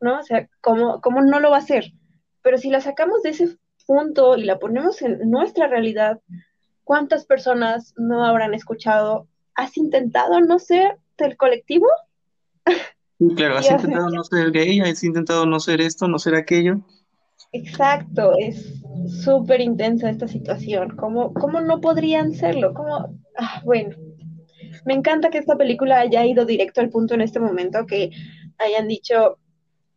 ¿No? O sea, ¿cómo, ¿cómo no lo va a hacer? Pero si la sacamos de ese punto y la ponemos en nuestra realidad, ¿Cuántas personas no habrán escuchado? ¿Has intentado no ser del colectivo? <laughs> claro, has intentado no ser gay, has intentado no ser esto, no ser aquello. Exacto, es súper intensa esta situación. ¿Cómo, ¿Cómo, no podrían serlo? ¿Cómo? Ah, bueno, me encanta que esta película haya ido directo al punto en este momento, que hayan dicho,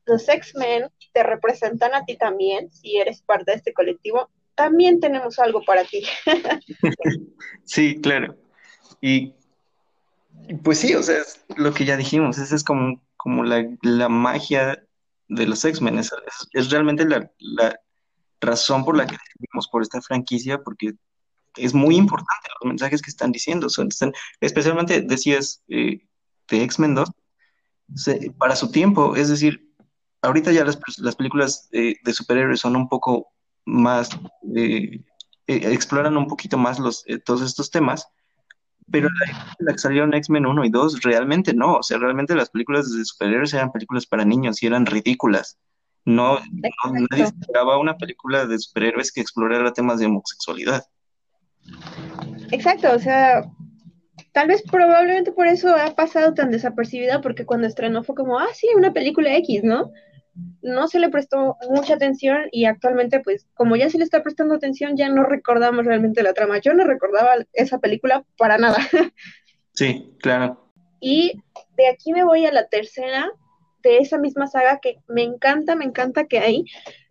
los X-Men te representan a ti también, si eres parte de este colectivo, también tenemos algo para ti. <laughs> sí, claro. Y pues sí, o sea, es lo que ya dijimos, esa es como, como la, magia de los X-Men, es, realmente la, razón por la que decidimos por esta franquicia, porque es muy importante los mensajes que están diciendo, especialmente decías eh, de X-Men 2, para su tiempo, es decir, ahorita ya las, las películas de superhéroes son un poco más, eh, eh, exploran un poquito más los, eh, todos estos temas, pero la, que salieron X-Men 1 y 2 realmente no, o sea, realmente las películas de superhéroes eran películas para niños y eran ridículas. No, nadie esperaba una película de superhéroes que explorara temas de homosexualidad. Exacto, o sea, tal vez probablemente por eso ha pasado tan desapercibida, porque cuando estrenó fue como, ah, sí, una película X, ¿no? No se le prestó mucha atención y actualmente, pues, como ya se le está prestando atención, ya no recordamos realmente la trama. Yo no recordaba esa película para nada. <laughs> Sí, claro. Y de aquí me voy a la tercera de esa misma saga que me encanta, me encanta que ahí,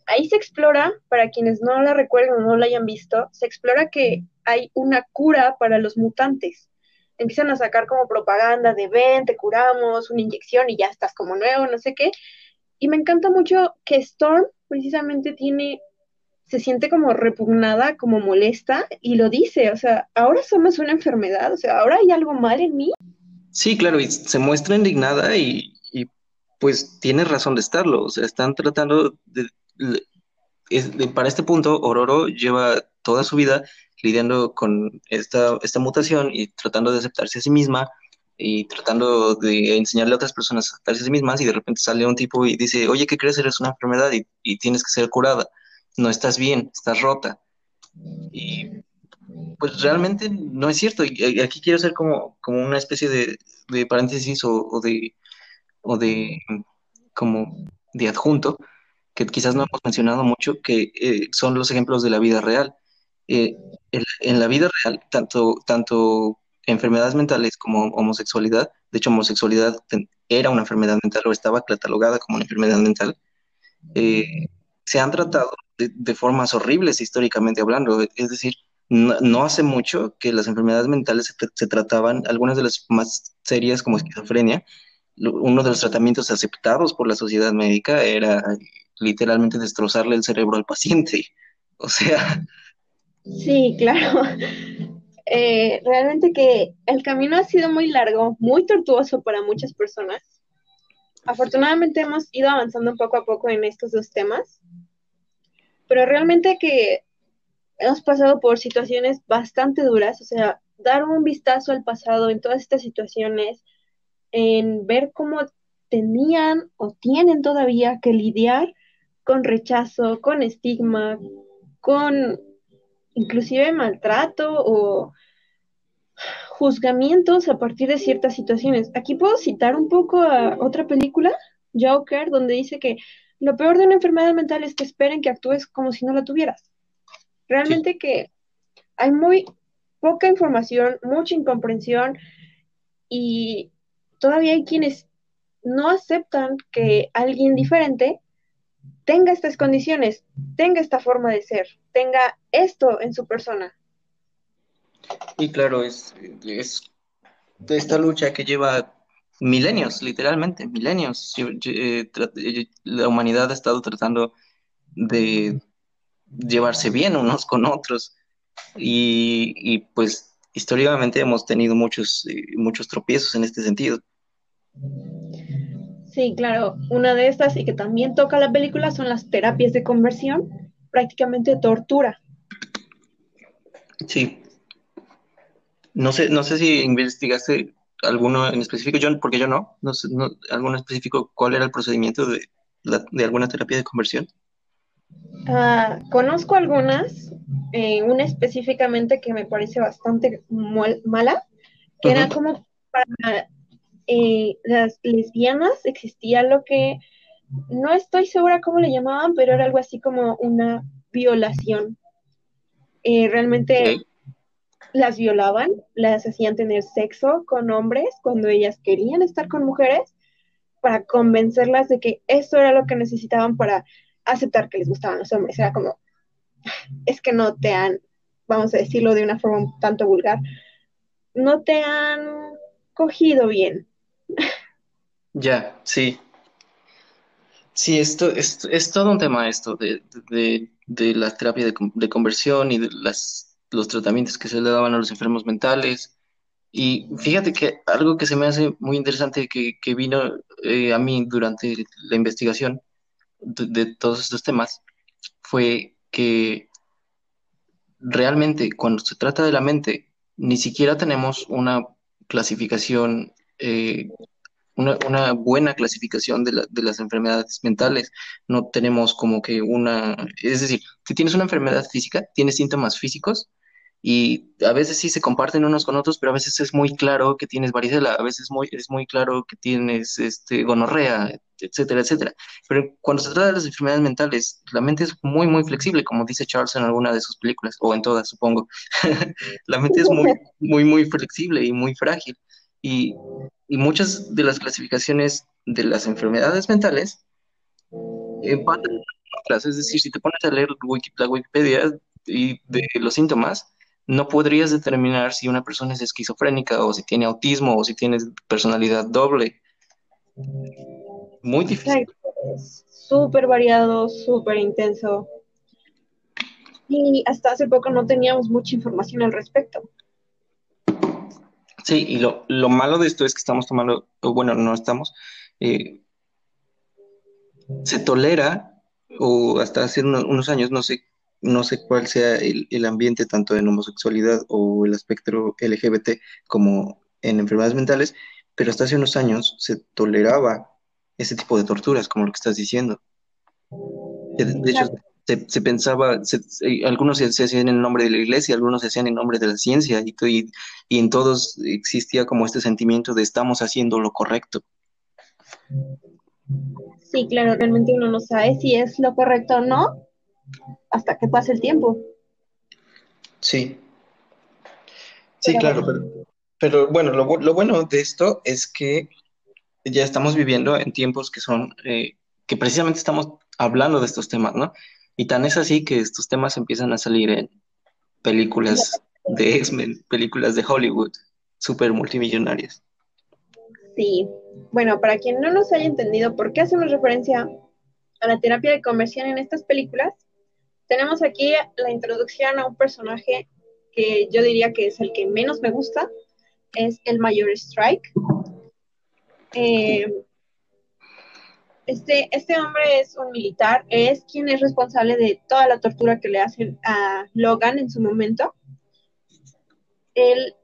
ahí se explora, para quienes no la recuerden o no la hayan visto, se explora que hay una cura para los mutantes. Empiezan a sacar como propaganda de ven, te curamos, una inyección y ya estás como nuevo, no sé qué y me encanta mucho que Storm precisamente tiene, se siente como repugnada, como molesta, y lo dice, o sea, ahora somos una enfermedad, o sea, ahora hay algo mal en mí. Sí, claro, y se muestra indignada y, pues tiene razón de estarlo, o sea, están tratando de, para este punto, Ororo lleva toda su vida lidiando con esta, esta mutación y tratando de aceptarse a sí misma, y tratando de enseñarle a otras personas a aceptarse a sí mismas y de repente sale un tipo y dice, oye, ¿qué crees? Eres una enfermedad y, tienes que ser curada. No estás bien, estás rota. Y pues realmente no es cierto. Y aquí quiero hacer como, como una especie de, de paréntesis o, de, o de como de adjunto, que quizás no hemos mencionado mucho, que eh, son los ejemplos de la vida real. Eh, en, la vida real, tanto, tanto enfermedades mentales como homosexualidad, de hecho homosexualidad era una enfermedad mental o estaba catalogada como una enfermedad mental, eh, se han tratado de, formas horribles históricamente hablando. Es decir, no, hace mucho que las enfermedades mentales se, trataban, algunas de las más serias como esquizofrenia, uno de los tratamientos aceptados por la sociedad médica era literalmente destrozarle el cerebro al paciente. <laughs> O sea... Sí, claro. Eh, realmente que el camino ha sido muy largo, muy tortuoso para muchas personas. Afortunadamente hemos ido avanzando poco a poco en estos dos temas, pero realmente que hemos pasado por situaciones bastante duras, o sea, dar un vistazo al pasado en todas estas situaciones, en ver cómo tenían o tienen todavía que lidiar con rechazo, con estigma, con inclusive maltrato o juzgamientos a partir de ciertas situaciones. Aquí puedo citar un poco a otra película, Joker, donde dice que lo peor de una enfermedad mental es que esperen que actúes como si no la tuvieras. Realmente que hay muy poca información, mucha incomprensión y todavía hay quienes no aceptan que alguien diferente tenga estas condiciones, tenga esta forma de ser, tenga esto en su persona. Y claro, es, de esta lucha que lleva milenios, literalmente, milenios. Eh, eh, la humanidad ha estado tratando de llevarse bien unos con otros y, pues históricamente hemos tenido muchos, eh, muchos tropiezos en este sentido. Sí, claro. Una de estas y que también toca la película son las terapias de conversión, prácticamente tortura. Sí. No sé, no sé si investigaste alguno en específico, yo, porque yo no, no sé, no, alguno específico, ¿cuál era el procedimiento de, de alguna terapia de conversión? Ah, conozco algunas, eh, una específicamente que me parece bastante mala, que era como para eh, las lesbianas existía lo que, no estoy segura cómo le llamaban, pero era algo así como una violación. Eh, realmente las violaban, las hacían tener sexo con hombres cuando ellas querían estar con mujeres para convencerlas de que eso era lo que necesitaban para aceptar que les gustaban los hombres. Era como, es que no te han, vamos a decirlo de una forma un tanto vulgar, no te han cogido bien. Ya, sí. Sí, esto, es todo un tema esto de, la terapia de, conversión y de las, los tratamientos que se le daban a los enfermos mentales. Y fíjate que algo que se me hace muy interesante que, vino eh, a mí durante la investigación de, todos estos temas fue que realmente cuando se trata de la mente, ni siquiera tenemos una clasificación eh, una, buena clasificación de, las enfermedades mentales. No tenemos como que una, es decir, si tienes una enfermedad física, tienes síntomas físicos y a veces sí se comparten unos con otros, pero a veces es muy claro que tienes varicela, a veces muy, es muy claro que tienes este, gonorrea, etcétera, etcétera. Pero cuando se trata de las enfermedades mentales, la mente es muy, muy flexible, como dice Charles en alguna de sus películas, o en todas, supongo. <laughs> la mente es muy, muy, muy flexible y muy frágil. Y, muchas de las clasificaciones de las enfermedades mentales empatan otras. Es decir, si te pones a leer la Wikipedia y de los síntomas, no podrías determinar si una persona es esquizofrénica o si tiene autismo o si tiene personalidad doble. Muy difícil. Súper variado, súper intenso. Y hasta hace poco no teníamos mucha información al respecto. Sí, y lo, lo malo de esto es que estamos tomando, bueno, no estamos, eh, se tolera, o hasta hace unos, años, no sé, no sé cuál sea el, el, ambiente tanto en homosexualidad o el espectro LGBT como en enfermedades mentales, pero hasta hace unos años se toleraba ese tipo de torturas, como lo que estás diciendo. De, hecho, se, pensaba, algunos se, hacían en nombre de la iglesia, algunos se hacían en nombre de la ciencia, y, y, y en todos existía como este sentimiento de estamos haciendo lo correcto. Sí, claro, realmente uno no sabe si es lo correcto o no hasta que pase el tiempo. Sí. Sí, claro, pero, bueno, lo, bueno de esto es que ya estamos viviendo en tiempos que son, eh, que precisamente estamos hablando de estos temas, ¿no? Y tan es así que estos temas empiezan a salir en películas de X-Men, películas de Hollywood, súper multimillonarias. Sí, bueno, para quien no nos haya entendido por qué hacemos referencia a la terapia de conversión en estas películas, tenemos aquí la introducción a un personaje que yo diría que es el que menos me gusta, es el Mayor Strike. Eh, este, este hombre es un militar, es quien es responsable de toda la tortura que le hacen a Logan en su momento. Él,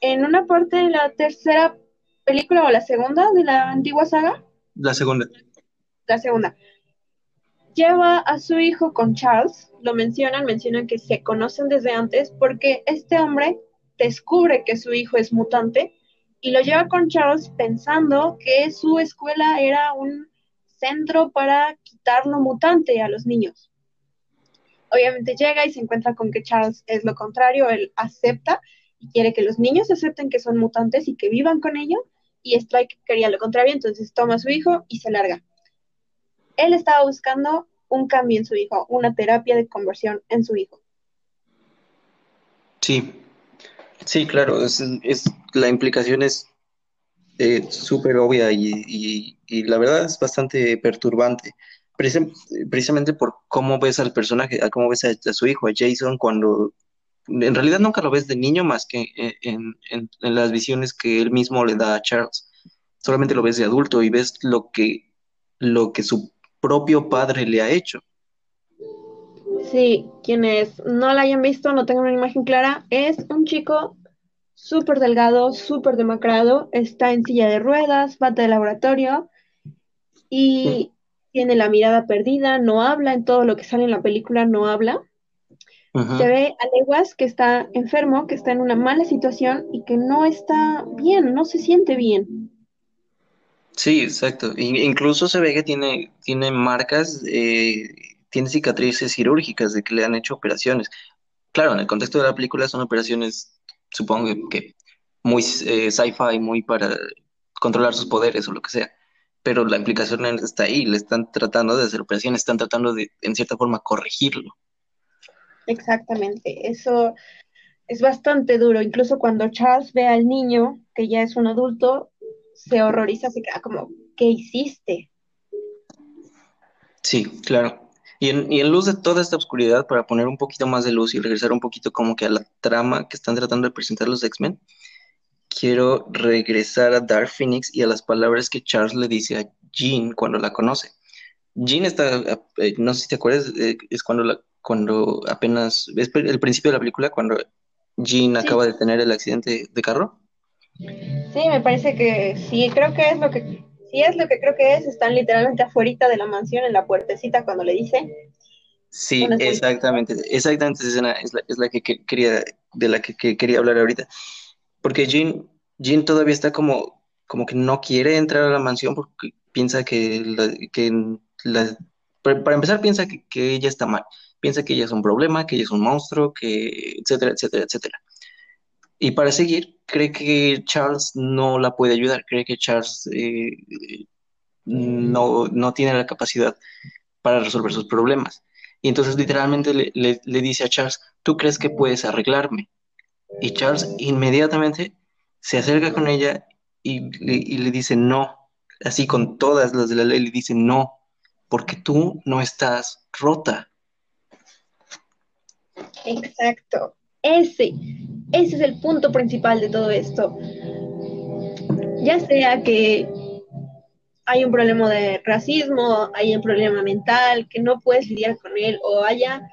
en una parte de la tercera película o la segunda de la antigua saga. La segunda. La segunda. Lleva a su hijo con Charles, lo mencionan, mencionan que se conocen desde antes porque este hombre descubre que su hijo es mutante y lo lleva con Charles pensando que su escuela era un centro para quitar lo mutante a los niños. Obviamente llega y se encuentra con que Charles es lo contrario, él acepta y quiere que los niños acepten que son mutantes y que vivan con ellos, y Strike quería lo contrario, entonces toma a su hijo y se larga. Él estaba buscando un cambio en su hijo, una terapia de conversión en su hijo. Sí, Sí, claro, es, la implicación es eh, súper obvia y, la verdad es bastante perturbante, precisamente por cómo ves al personaje, a cómo ves a, su hijo, a Jason, cuando en realidad nunca lo ves de niño más que en, las visiones que él mismo le da a Charles. Solamente lo ves de adulto y ves lo que, lo que su propio padre le ha hecho. Sí, quienes no la hayan visto, no tengan una imagen clara, es un chico súper delgado, súper demacrado, está en silla de ruedas, bata de laboratorio y tiene la mirada perdida, no habla en todo lo que sale en la película, no habla. Se ve a leguas que está enfermo, que está en una mala situación y que no está bien, no se siente bien. Sí, exacto. incluso se ve que tiene, tiene marcas eh, tiene cicatrices quirúrgicas de que le han hecho operaciones. Claro, en el contexto de la película son operaciones, supongo que, muy eh, sci-fi, muy para controlar sus poderes o lo que sea. Pero la implicación está ahí, le están tratando de hacer operaciones, están tratando de, en cierta forma, corregirlo. Exactamente, eso es bastante duro. Incluso cuando Charles ve al niño, que ya es un adulto, se horroriza, se queda como, ¿qué hiciste? Sí, claro. Y en, luz de toda esta oscuridad, para poner un poquito más de luz y regresar un poquito como que a la trama que están tratando de presentar los X-Men, quiero regresar a Dark Phoenix y a las palabras que Charles le dice a Jean cuando la conoce. Jean está, eh, no sé si te acuerdas, eh, es cuando, la, cuando apenas, es el principio de la película, cuando Jean acaba de tener el accidente de carro. Sí, me parece que sí, creo que es lo que si es lo que creo que es, están literalmente afuera de la mansión en la puertecita cuando le dice. Sí, exactamente, exactamente esa escena es la, es la que, quería, de la que, quería hablar ahorita. Porque Jean, Jean todavía está como, como que no quiere entrar a la mansión porque piensa que, que para empezar piensa que, que, ella está mal, piensa que ella es un problema, que ella es un monstruo, que etcétera, etcétera, etcétera. Y para seguir, cree que Charles no la puede ayudar, cree que Charles eh, no, no, tiene la capacidad para resolver sus problemas. Y entonces literalmente le, le, dice a Charles, ¿tú crees que puedes arreglarme? Y Charles inmediatamente se acerca con ella y le, y le dice no, así con todas las de la ley, le dice no, porque tú no estás rota. Exacto. Ese, ese es el punto principal de todo esto. Ya sea que hay un problema de racismo, hay un problema mental, que no puedes lidiar con él, o haya,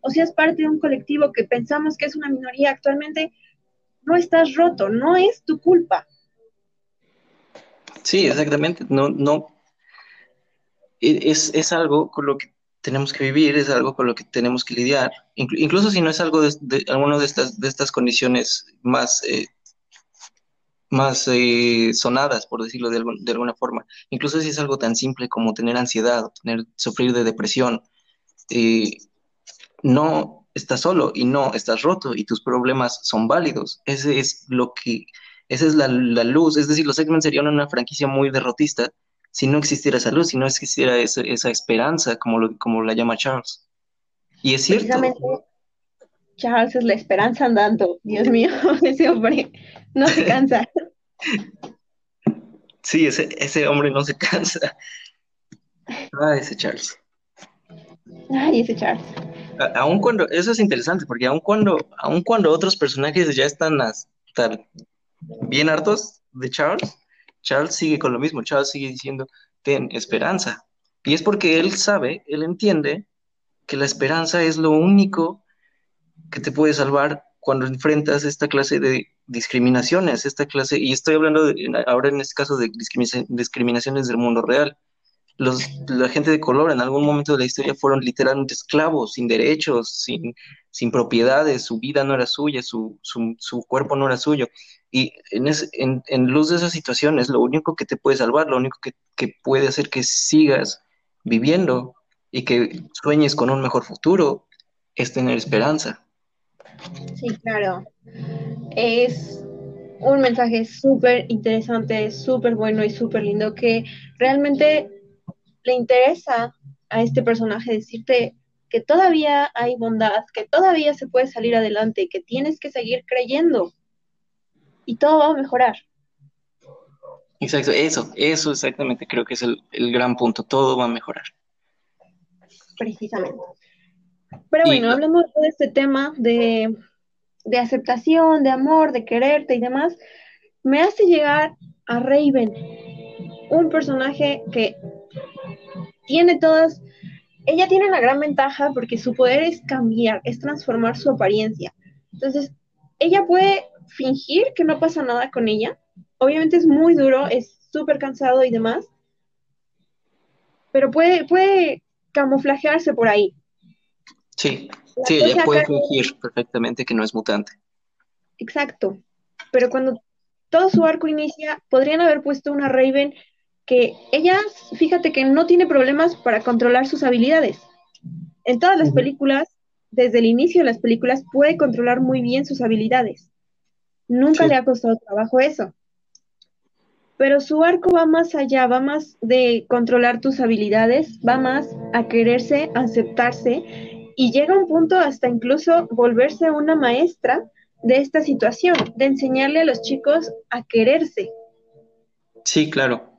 o seas parte de un colectivo que pensamos que es una minoría actualmente, no estás roto, no es tu culpa. Sí, exactamente, no, no, e, es, es algo con lo que tenemos que vivir, es algo con lo que tenemos que lidiar, incluso si no es algo de, de alguna de estas, de estas condiciones más, eh, más eh, sonadas, por decirlo de, de, alguna forma, incluso si es algo tan simple como tener ansiedad, tener, sufrir de depresión, eh, no estás solo y no estás roto y tus problemas son válidos. Ese es lo que, esa es la, la luz, es decir, los X-Men serían una franquicia muy derrotista si no existiera esa luz, si no existiera esa, esa esperanza, como, lo, como la llama Charles. Y es cierto. Charles es la esperanza andando. Dios mío, <laughs> ese hombre no se cansa. <laughs> Sí, ese, ese hombre no se cansa. Ah, ese Charles. Ay, ese Charles. aún cuando, eso es interesante, porque aun cuando, aun cuando otros personajes ya están hasta bien hartos de Charles, Charles sigue con lo mismo, Charles sigue diciendo, ten esperanza. Y es porque él sabe, él entiende que la esperanza es lo único que te puede salvar cuando enfrentas esta clase de discriminaciones, esta clase, y estoy hablando ahora en este caso de discriminaciones del mundo real la gente de color en algún momento de la historia fueron literalmente esclavos, sin derechos, sin, sin propiedades, su vida no era suya, su, su, su cuerpo no era suyo. Y en, en, luz de esas situaciones, lo único que te puede salvar, lo único que, que puede hacer que sigas viviendo y que sueñes con un mejor futuro es tener esperanza. Sí, claro. Es un mensaje súper interesante, súper bueno y súper lindo que realmente le interesa a este personaje decirte que todavía hay bondad, que todavía se puede salir adelante, que tienes que seguir creyendo y todo va a mejorar. Exacto, eso, eso exactamente creo que es el, gran punto, todo va a mejorar. Precisamente. Pero bueno, hablando de este tema de, de aceptación, de amor, de quererte y demás, me hace llegar a Raven, un personaje que tiene todas, ella tiene una gran ventaja porque su poder es cambiar, es transformar su apariencia. Entonces, ella puede fingir que no pasa nada con ella. Obviamente es muy duro, es súper cansado y demás, pero puede, puede camuflajearse por ahí. Sí, sí, ella puede fingir perfectamente que no es mutante. Exacto, pero cuando todo su arco inicia, podrían haber puesto una Raven que ella, fíjate que no tiene problemas para controlar sus habilidades. En todas las películas, desde el inicio de las películas, puede controlar muy bien sus habilidades. Nunca le ha costado trabajo eso. Pero su arco va más allá, va más de controlar tus habilidades, va más a quererse, aceptarse y llega a un punto hasta incluso volverse una maestra de esta situación, de enseñarle a los chicos a quererse. Sí, claro.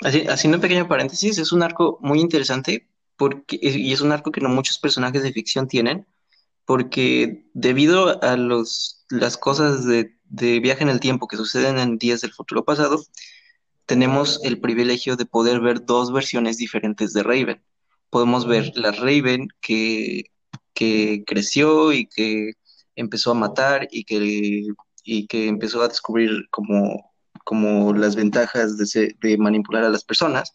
haciendo un pequeño paréntesis, es un arco muy interesante porque, y es un arco que no muchos personajes de ficción tienen, porque debido a los, las cosas de, de viaje en el tiempo que suceden en días del futuro pasado, tenemos el privilegio de poder ver dos versiones diferentes de Raven. Podemos ver la Raven que, que creció y que empezó a matar y que, y que empezó a descubrir como, como las ventajas de, de manipular a las personas.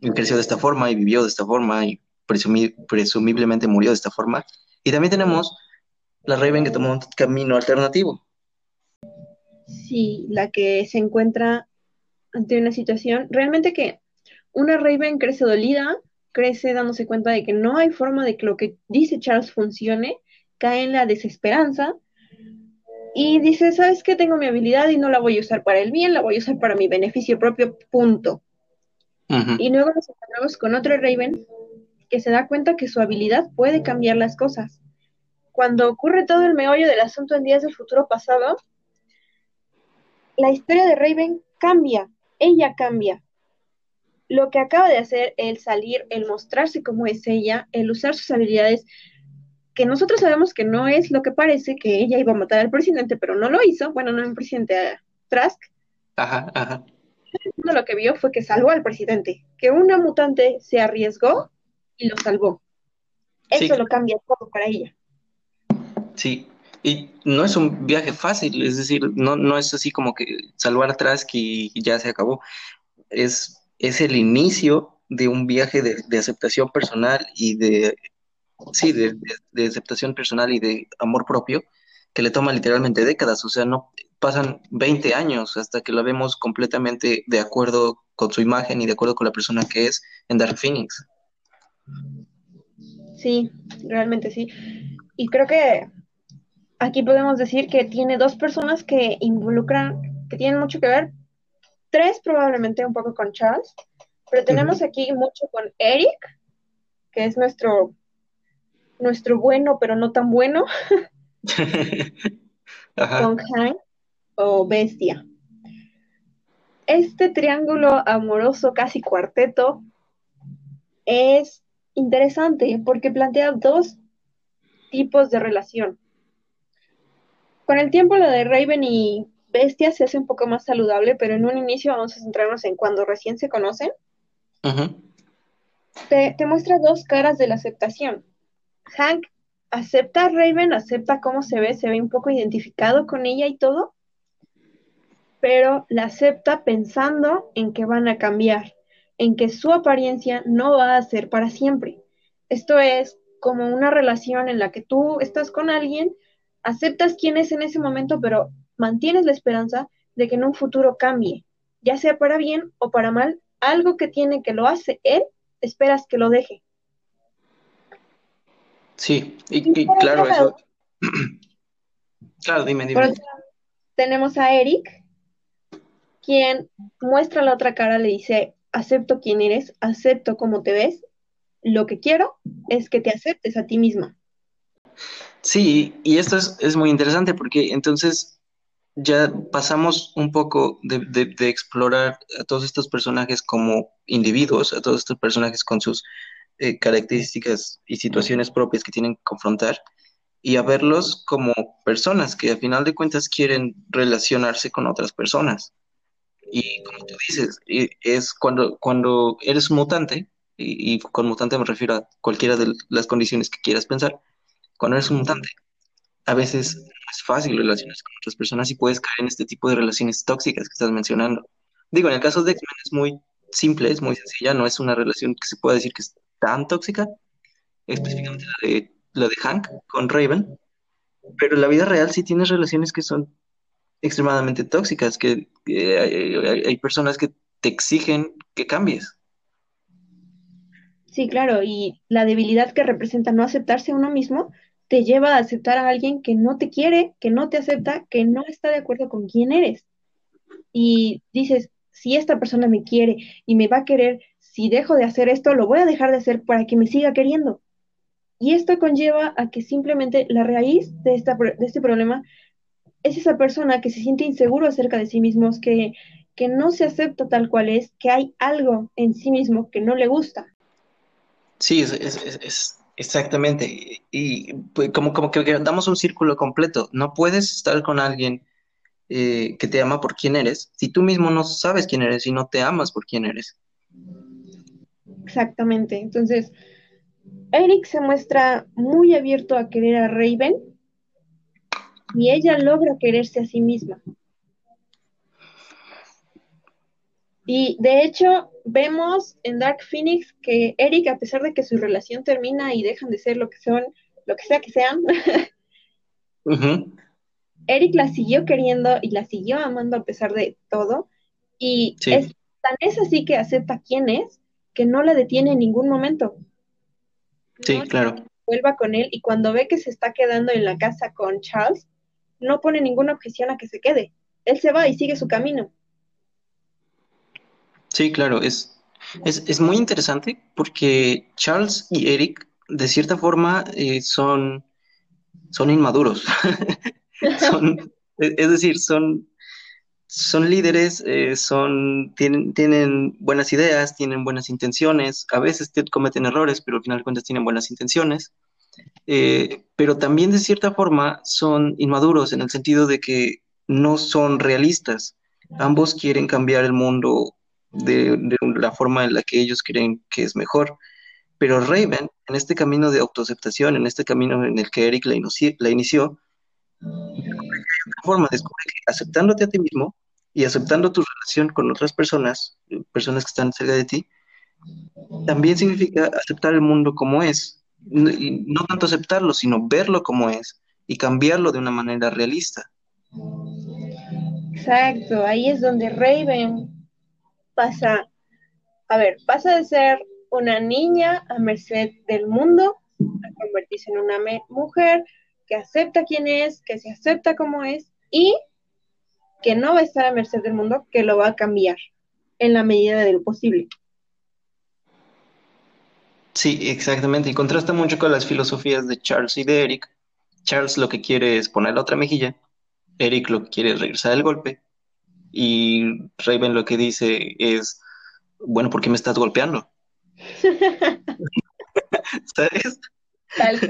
Y creció de esta forma y vivió de esta forma y presumiblemente murió de esta forma. Y también tenemos la Raven que tomó un camino alternativo. Sí, la que se encuentra ante una situación realmente que una Raven crece dolida, crece dándose cuenta de que no hay forma de que lo que dice Charles funcione, cae en la desesperanza y dice, ¿sabes qué? Tengo mi habilidad y no la voy a usar para el bien, la voy a usar para mi beneficio propio, punto. Y luego nos encontramos con otro Raven que se da cuenta que su habilidad puede cambiar las cosas. Cuando ocurre todo el meollo del asunto en días del futuro pasado, la historia de Raven cambia, ella cambia. Lo que acaba de hacer, el salir, el mostrarse como es ella, el usar sus habilidades, que nosotros sabemos que no es lo que parece, que ella iba a matar al presidente, pero no lo hizo, bueno, no el presidente, a Trask. Ajá, ajá. Lo que vio fue que salvó al presidente, que una mutante se arriesgó y lo salvó. Eso lo cambia todo para ella. Sí, y no es un viaje fácil, es decir, no, no es así como que salvar atrás que ya se acabó. Es, es el inicio de un viaje de, aceptación personal y de, sí, de, de, aceptación personal y de amor propio que le toma literalmente décadas, o sea, no pasan 20 años hasta que la vemos completamente de acuerdo con su imagen y de acuerdo con la persona que es en Dark Phoenix. Sí, realmente sí. Y creo que aquí podemos decir que tiene dos personas que involucran, que tienen mucho que ver, tres probablemente un poco con Charles, pero tenemos aquí mucho con Eric, que es nuestro, nuestro bueno, pero no tan bueno, <laughs> con Hank o Bestia. Este triángulo amoroso, casi cuarteto, es interesante porque plantea dos tipos de relación. Con el tiempo lo de Raven y Bestia se hace un poco más saludable, pero en un inicio vamos a centrarnos en cuando recién se conocen. te, te, muestra dos caras de la aceptación. Hank acepta a Raven, acepta cómo se ve, se ve un poco identificado con ella y todo, pero la acepta pensando en que van a cambiar, en que su apariencia no va a ser para siempre. Esto es como una relación en la que tú estás con alguien, aceptas quién es en ese momento, pero mantienes la esperanza de que en un futuro cambie, ya sea para bien o para mal, algo que tiene que lo hace él, esperas que lo deje. Sí, y, claro, eso. <clears throat> claro, dime, dime. tenemos a Eric, quien muestra la otra cara, le dice, acepto quién eres, acepto cómo te ves, lo que quiero es que te aceptes a ti misma. Sí, y esto es, muy interesante porque entonces ya pasamos un poco de, explorar a todos estos personajes como individuos, a todos estos personajes con sus eh, características y situaciones propias que tienen que confrontar, y a verlos como personas que a final de cuentas quieren relacionarse con otras personas. Y como tú dices, es cuando, cuando eres mutante, y, con mutante me refiero a cualquiera de las condiciones que quieras pensar, cuando eres mutante, a veces no es fácil relacionarse con otras personas y puedes caer en este tipo de relaciones tóxicas que estás mencionando. Digo, en el caso de X-Men es muy simple, es muy sencilla, no es una relación que se pueda decir que es tan tóxica, específicamente la de, la de Hank con Raven, pero en la vida real sí tienes relaciones que son extremadamente tóxicas, que, hay, personas que te exigen que cambies. Sí, claro, y la debilidad que representa no aceptarse a uno mismo te lleva a aceptar a alguien que no te quiere, que no te acepta, que no está de acuerdo con quién eres. Y dices, si esta persona me quiere y me va a querer, si dejo de hacer esto, lo voy a dejar de hacer para que me siga queriendo. Y esto conlleva a que simplemente la raíz de, esta, de este problema es esa persona que se siente inseguro acerca de sí mismos, que, que no se acepta tal cual es, que hay algo en sí mismo que no le gusta. Sí, es, es, exactamente. Y pues, como, como que damos un círculo completo. No puedes estar con alguien eh, que te ama por quién eres si tú mismo no sabes quién eres y no te amas por quién eres. Exactamente. Entonces, Eric se muestra muy abierto a querer a Raven y ella logra quererse a sí misma. Y de hecho, vemos en Dark Phoenix que Eric, a pesar de que su relación termina y dejan de ser lo que son, lo que sea que sean, <laughs> Eric la siguió queriendo y la siguió amando a pesar de todo. Y es, tan es así que acepta quién es, que no la detiene en ningún momento. Sí, claro. Vuelva con él y cuando ve que se está quedando en la casa con Charles, no pone ninguna objeción a que se quede. Él se va y sigue su camino. Sí, claro, es, es, muy interesante porque Charles y Eric, de cierta forma, eh, son, son inmaduros. <laughs> son, es decir, son, son líderes, eh, son, tienen, tienen buenas ideas, tienen buenas intenciones, a veces cometen errores, pero al final de cuentas tienen buenas intenciones. Eh, pero también de cierta forma son inmaduros en el sentido de que no son realistas. Ambos quieren cambiar el mundo de, la forma en la que ellos creen que es mejor. Pero Raven, en este camino de autoaceptación, en este camino en el que Eric la, inició, la inició forma descubre que aceptándote a ti mismo y aceptando tu relación con otras personas, personas que están cerca de ti, también significa aceptar el mundo como es. No, no tanto aceptarlo, sino verlo como es y cambiarlo de una manera realista. Exacto, ahí es donde Raven pasa, a ver, pasa de ser una niña a merced del mundo a convertirse en una mujer que acepta quién es, que se acepta como es y que no va a estar a merced del mundo, que lo va a cambiar en la medida de lo posible. Sí, exactamente. Y contrasta mucho con las filosofías de Charles y de Eric. Charles lo que quiere es poner la otra mejilla. Eric lo que quiere es regresar el golpe. Y Raven lo que dice es, bueno, ¿por qué me estás golpeando? <laughs> ¿Sabes? Tal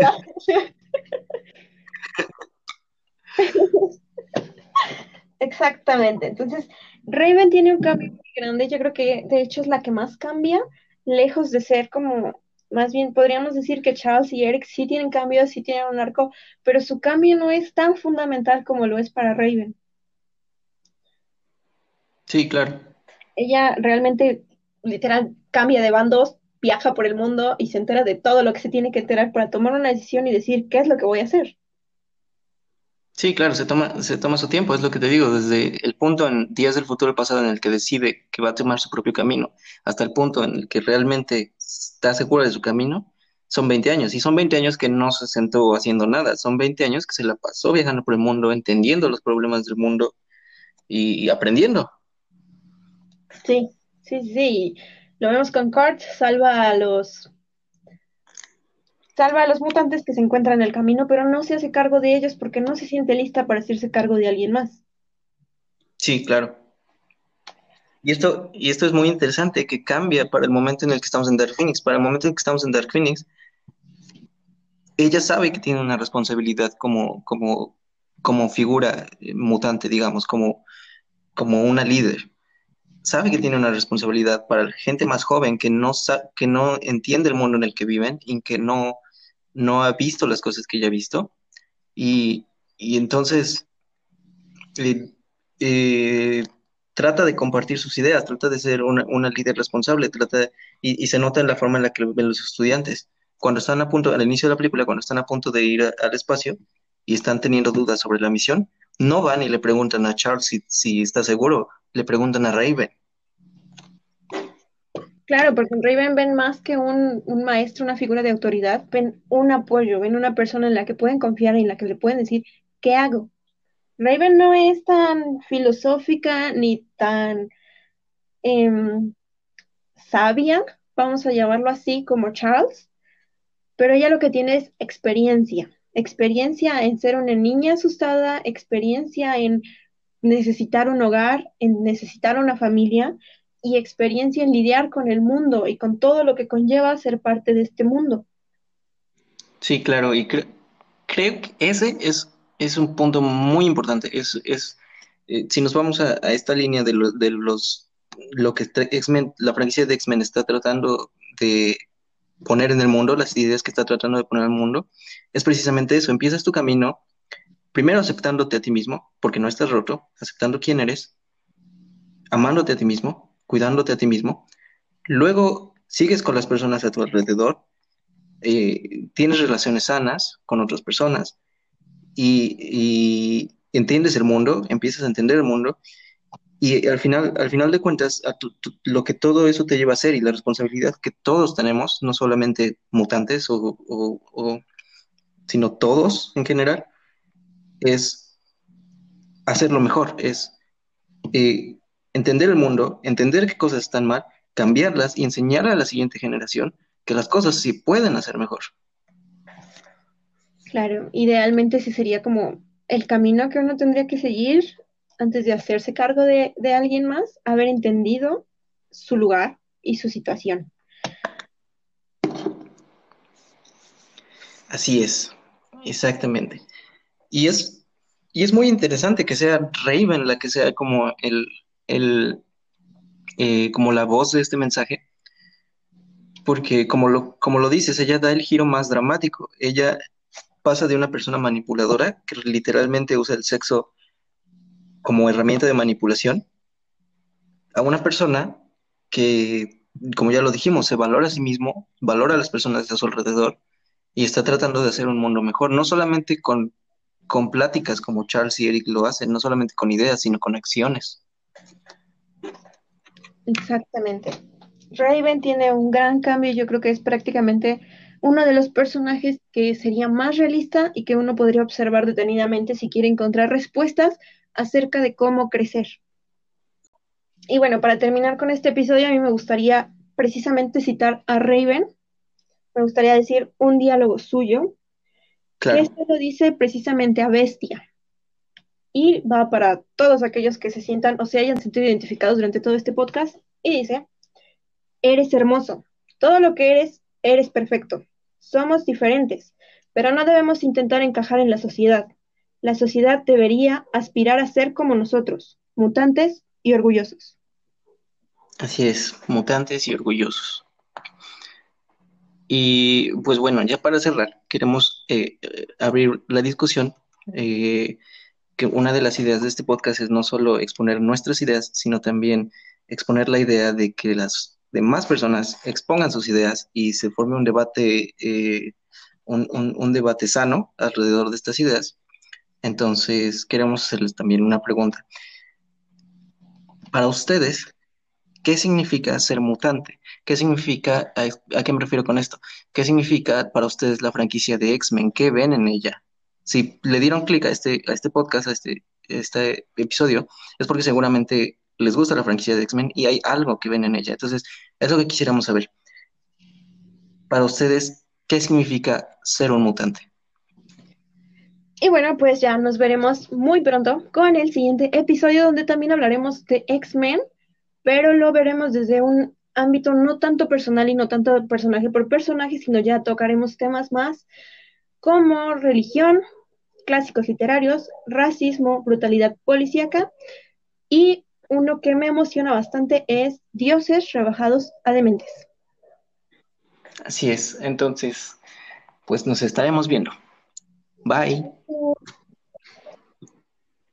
Exactamente. Entonces, Raven tiene un cambio muy grande. Yo creo que de hecho es la que más cambia, lejos de ser como, más bien podríamos decir que Charles y Eric sí tienen cambios, sí tienen un arco, pero su cambio no es tan fundamental como lo es para Raven. Sí, claro. Ella realmente, literal, cambia de bandos, viaja por el mundo y se entera de todo lo que se tiene que enterar para tomar una decisión y decir qué es lo que voy a hacer. Sí, claro, se toma, se toma su tiempo, es lo que te digo, desde el punto en días del futuro pasado en el que decide que va a tomar su propio camino, hasta el punto en el que realmente está segura de su camino, son 20 años. Y son 20 años que no se sentó haciendo nada, son 20 años que se la pasó viajando por el mundo, entendiendo los problemas del mundo y, aprendiendo. Sí, sí, sí. Lo vemos con Kurt, salva a los salva a los mutantes que se encuentran en el camino, pero no se hace cargo de ellos porque no se siente lista para hacerse cargo de alguien más. Sí, claro. Y esto, y esto es muy interesante, que cambia para el momento en el que estamos en Dark Phoenix. Para el momento en que estamos en Dark Phoenix, ella sabe que tiene una responsabilidad como, como, como figura eh, mutante, digamos, como, como una líder. Sabe que tiene una responsabilidad para la gente más joven que no, que no entiende el mundo en el que viven y que no, no ha visto las cosas que ella ha visto. Y, entonces eh, eh, trata de compartir sus ideas, trata de ser una, líder responsable, trata y, se nota en la forma en la que ven los estudiantes. Cuando están a punto, al inicio de la película, cuando están a punto de ir al espacio y están teniendo dudas sobre la misión, no van y le preguntan a Charles si, está seguro, le preguntan a Raven. Claro, porque en Raven ven más que un, maestro, una figura de autoridad, ven un apoyo, ven una persona en la que pueden confiar y en la que le pueden decir, ¿qué hago? Raven no es tan filosófica ni tan em, sabia, vamos a llamarlo así, como Charles, pero ella lo que tiene es experiencia, experiencia en ser una niña asustada, experiencia en necesitar un hogar, en necesitar una familia, y experiencia en lidiar con el mundo y con todo lo que conlleva ser parte de este mundo. Sí, claro, y creo que ese es, es un punto muy importante. Es, es eh, si nos vamos a, esta línea de, de los lo que la franquicia de X-Men está tratando de poner en el mundo, las ideas que está tratando de poner en el mundo, es precisamente eso. Empiezas tu camino primero aceptándote a ti mismo, porque no estás roto, aceptando quién eres, amándote a ti mismo, cuidándote a ti mismo. Luego sigues con las personas a tu alrededor, eh, tienes relaciones sanas con otras personas y, entiendes el mundo, empiezas a entender el mundo y al final, al final de cuentas, lo que todo eso te lleva a hacer y la responsabilidad que todos tenemos, no solamente mutantes o, sino todos en general, es hacerlo mejor, es eh, entender el mundo, entender qué cosas están mal, cambiarlas y enseñar a la siguiente generación que las cosas sí pueden hacer mejor. Claro, idealmente sí sería como el camino que uno tendría que seguir antes de hacerse cargo de, de alguien más, haber entendido su lugar y su situación. Así es, exactamente. Y es, y es muy interesante que sea Raven la que sea como el, el, eh, como la voz de este mensaje, porque como lo, como lo dices, ella da el giro más dramático. Ella pasa de una persona manipuladora, que literalmente usa el sexo como herramienta de manipulación, a una persona que como ya lo dijimos, se valora a sí mismo, valora a las personas de su alrededor y está tratando de hacer un mundo mejor, no solamente con, con pláticas como Charles y Eric lo hacen, no solamente con ideas, sino con acciones. Exactamente. Raven tiene un gran cambio, yo creo que es prácticamente uno de los personajes que sería más realista y que uno podría observar detenidamente si quiere encontrar respuestas acerca de cómo crecer. Y bueno, para terminar con este episodio, a mí me gustaría precisamente citar a Raven. Me gustaría decir un diálogo suyo. Claro. Que esto lo dice precisamente a Bestia. Y va para todos aquellos que se sientan o se hayan sentido identificados durante todo este podcast. Y dice, eres hermoso. Todo lo que eres, eres perfecto. Somos diferentes, pero no debemos intentar encajar en la sociedad. La sociedad debería aspirar a ser como nosotros, mutantes y orgullosos. Así es, mutantes y orgullosos. Y pues bueno, ya para cerrar, queremos eh, abrir la discusión, eh, que una de las ideas de este podcast es no solo exponer nuestras ideas, sino también exponer la idea de que las demás personas expongan sus ideas y se forme un debate, eh, un debate sano alrededor de estas ideas. Entonces, queremos hacerles también una pregunta. Para ustedes, ¿Qué significa ser mutante? ¿Qué significa, a, qué me refiero con esto? ¿Qué significa para ustedes la franquicia de X-Men? ¿Qué ven en ella? Si le dieron clic a este, a este podcast, a este, este episodio, es porque seguramente les gusta la franquicia de X-Men y hay algo que ven en ella. Entonces, es lo que quisiéramos saber. Para ustedes, ¿qué significa ser un mutante? Y bueno, pues ya nos veremos muy pronto con el siguiente episodio donde también hablaremos de X-Men pero lo veremos desde un ámbito no tanto personal y no tanto personaje por personaje, sino ya tocaremos temas más como religión, clásicos literarios, racismo, brutalidad policíaca y uno que me emociona bastante es dioses rebajados a dementes. Así es, entonces, pues nos estaremos viendo. Bye.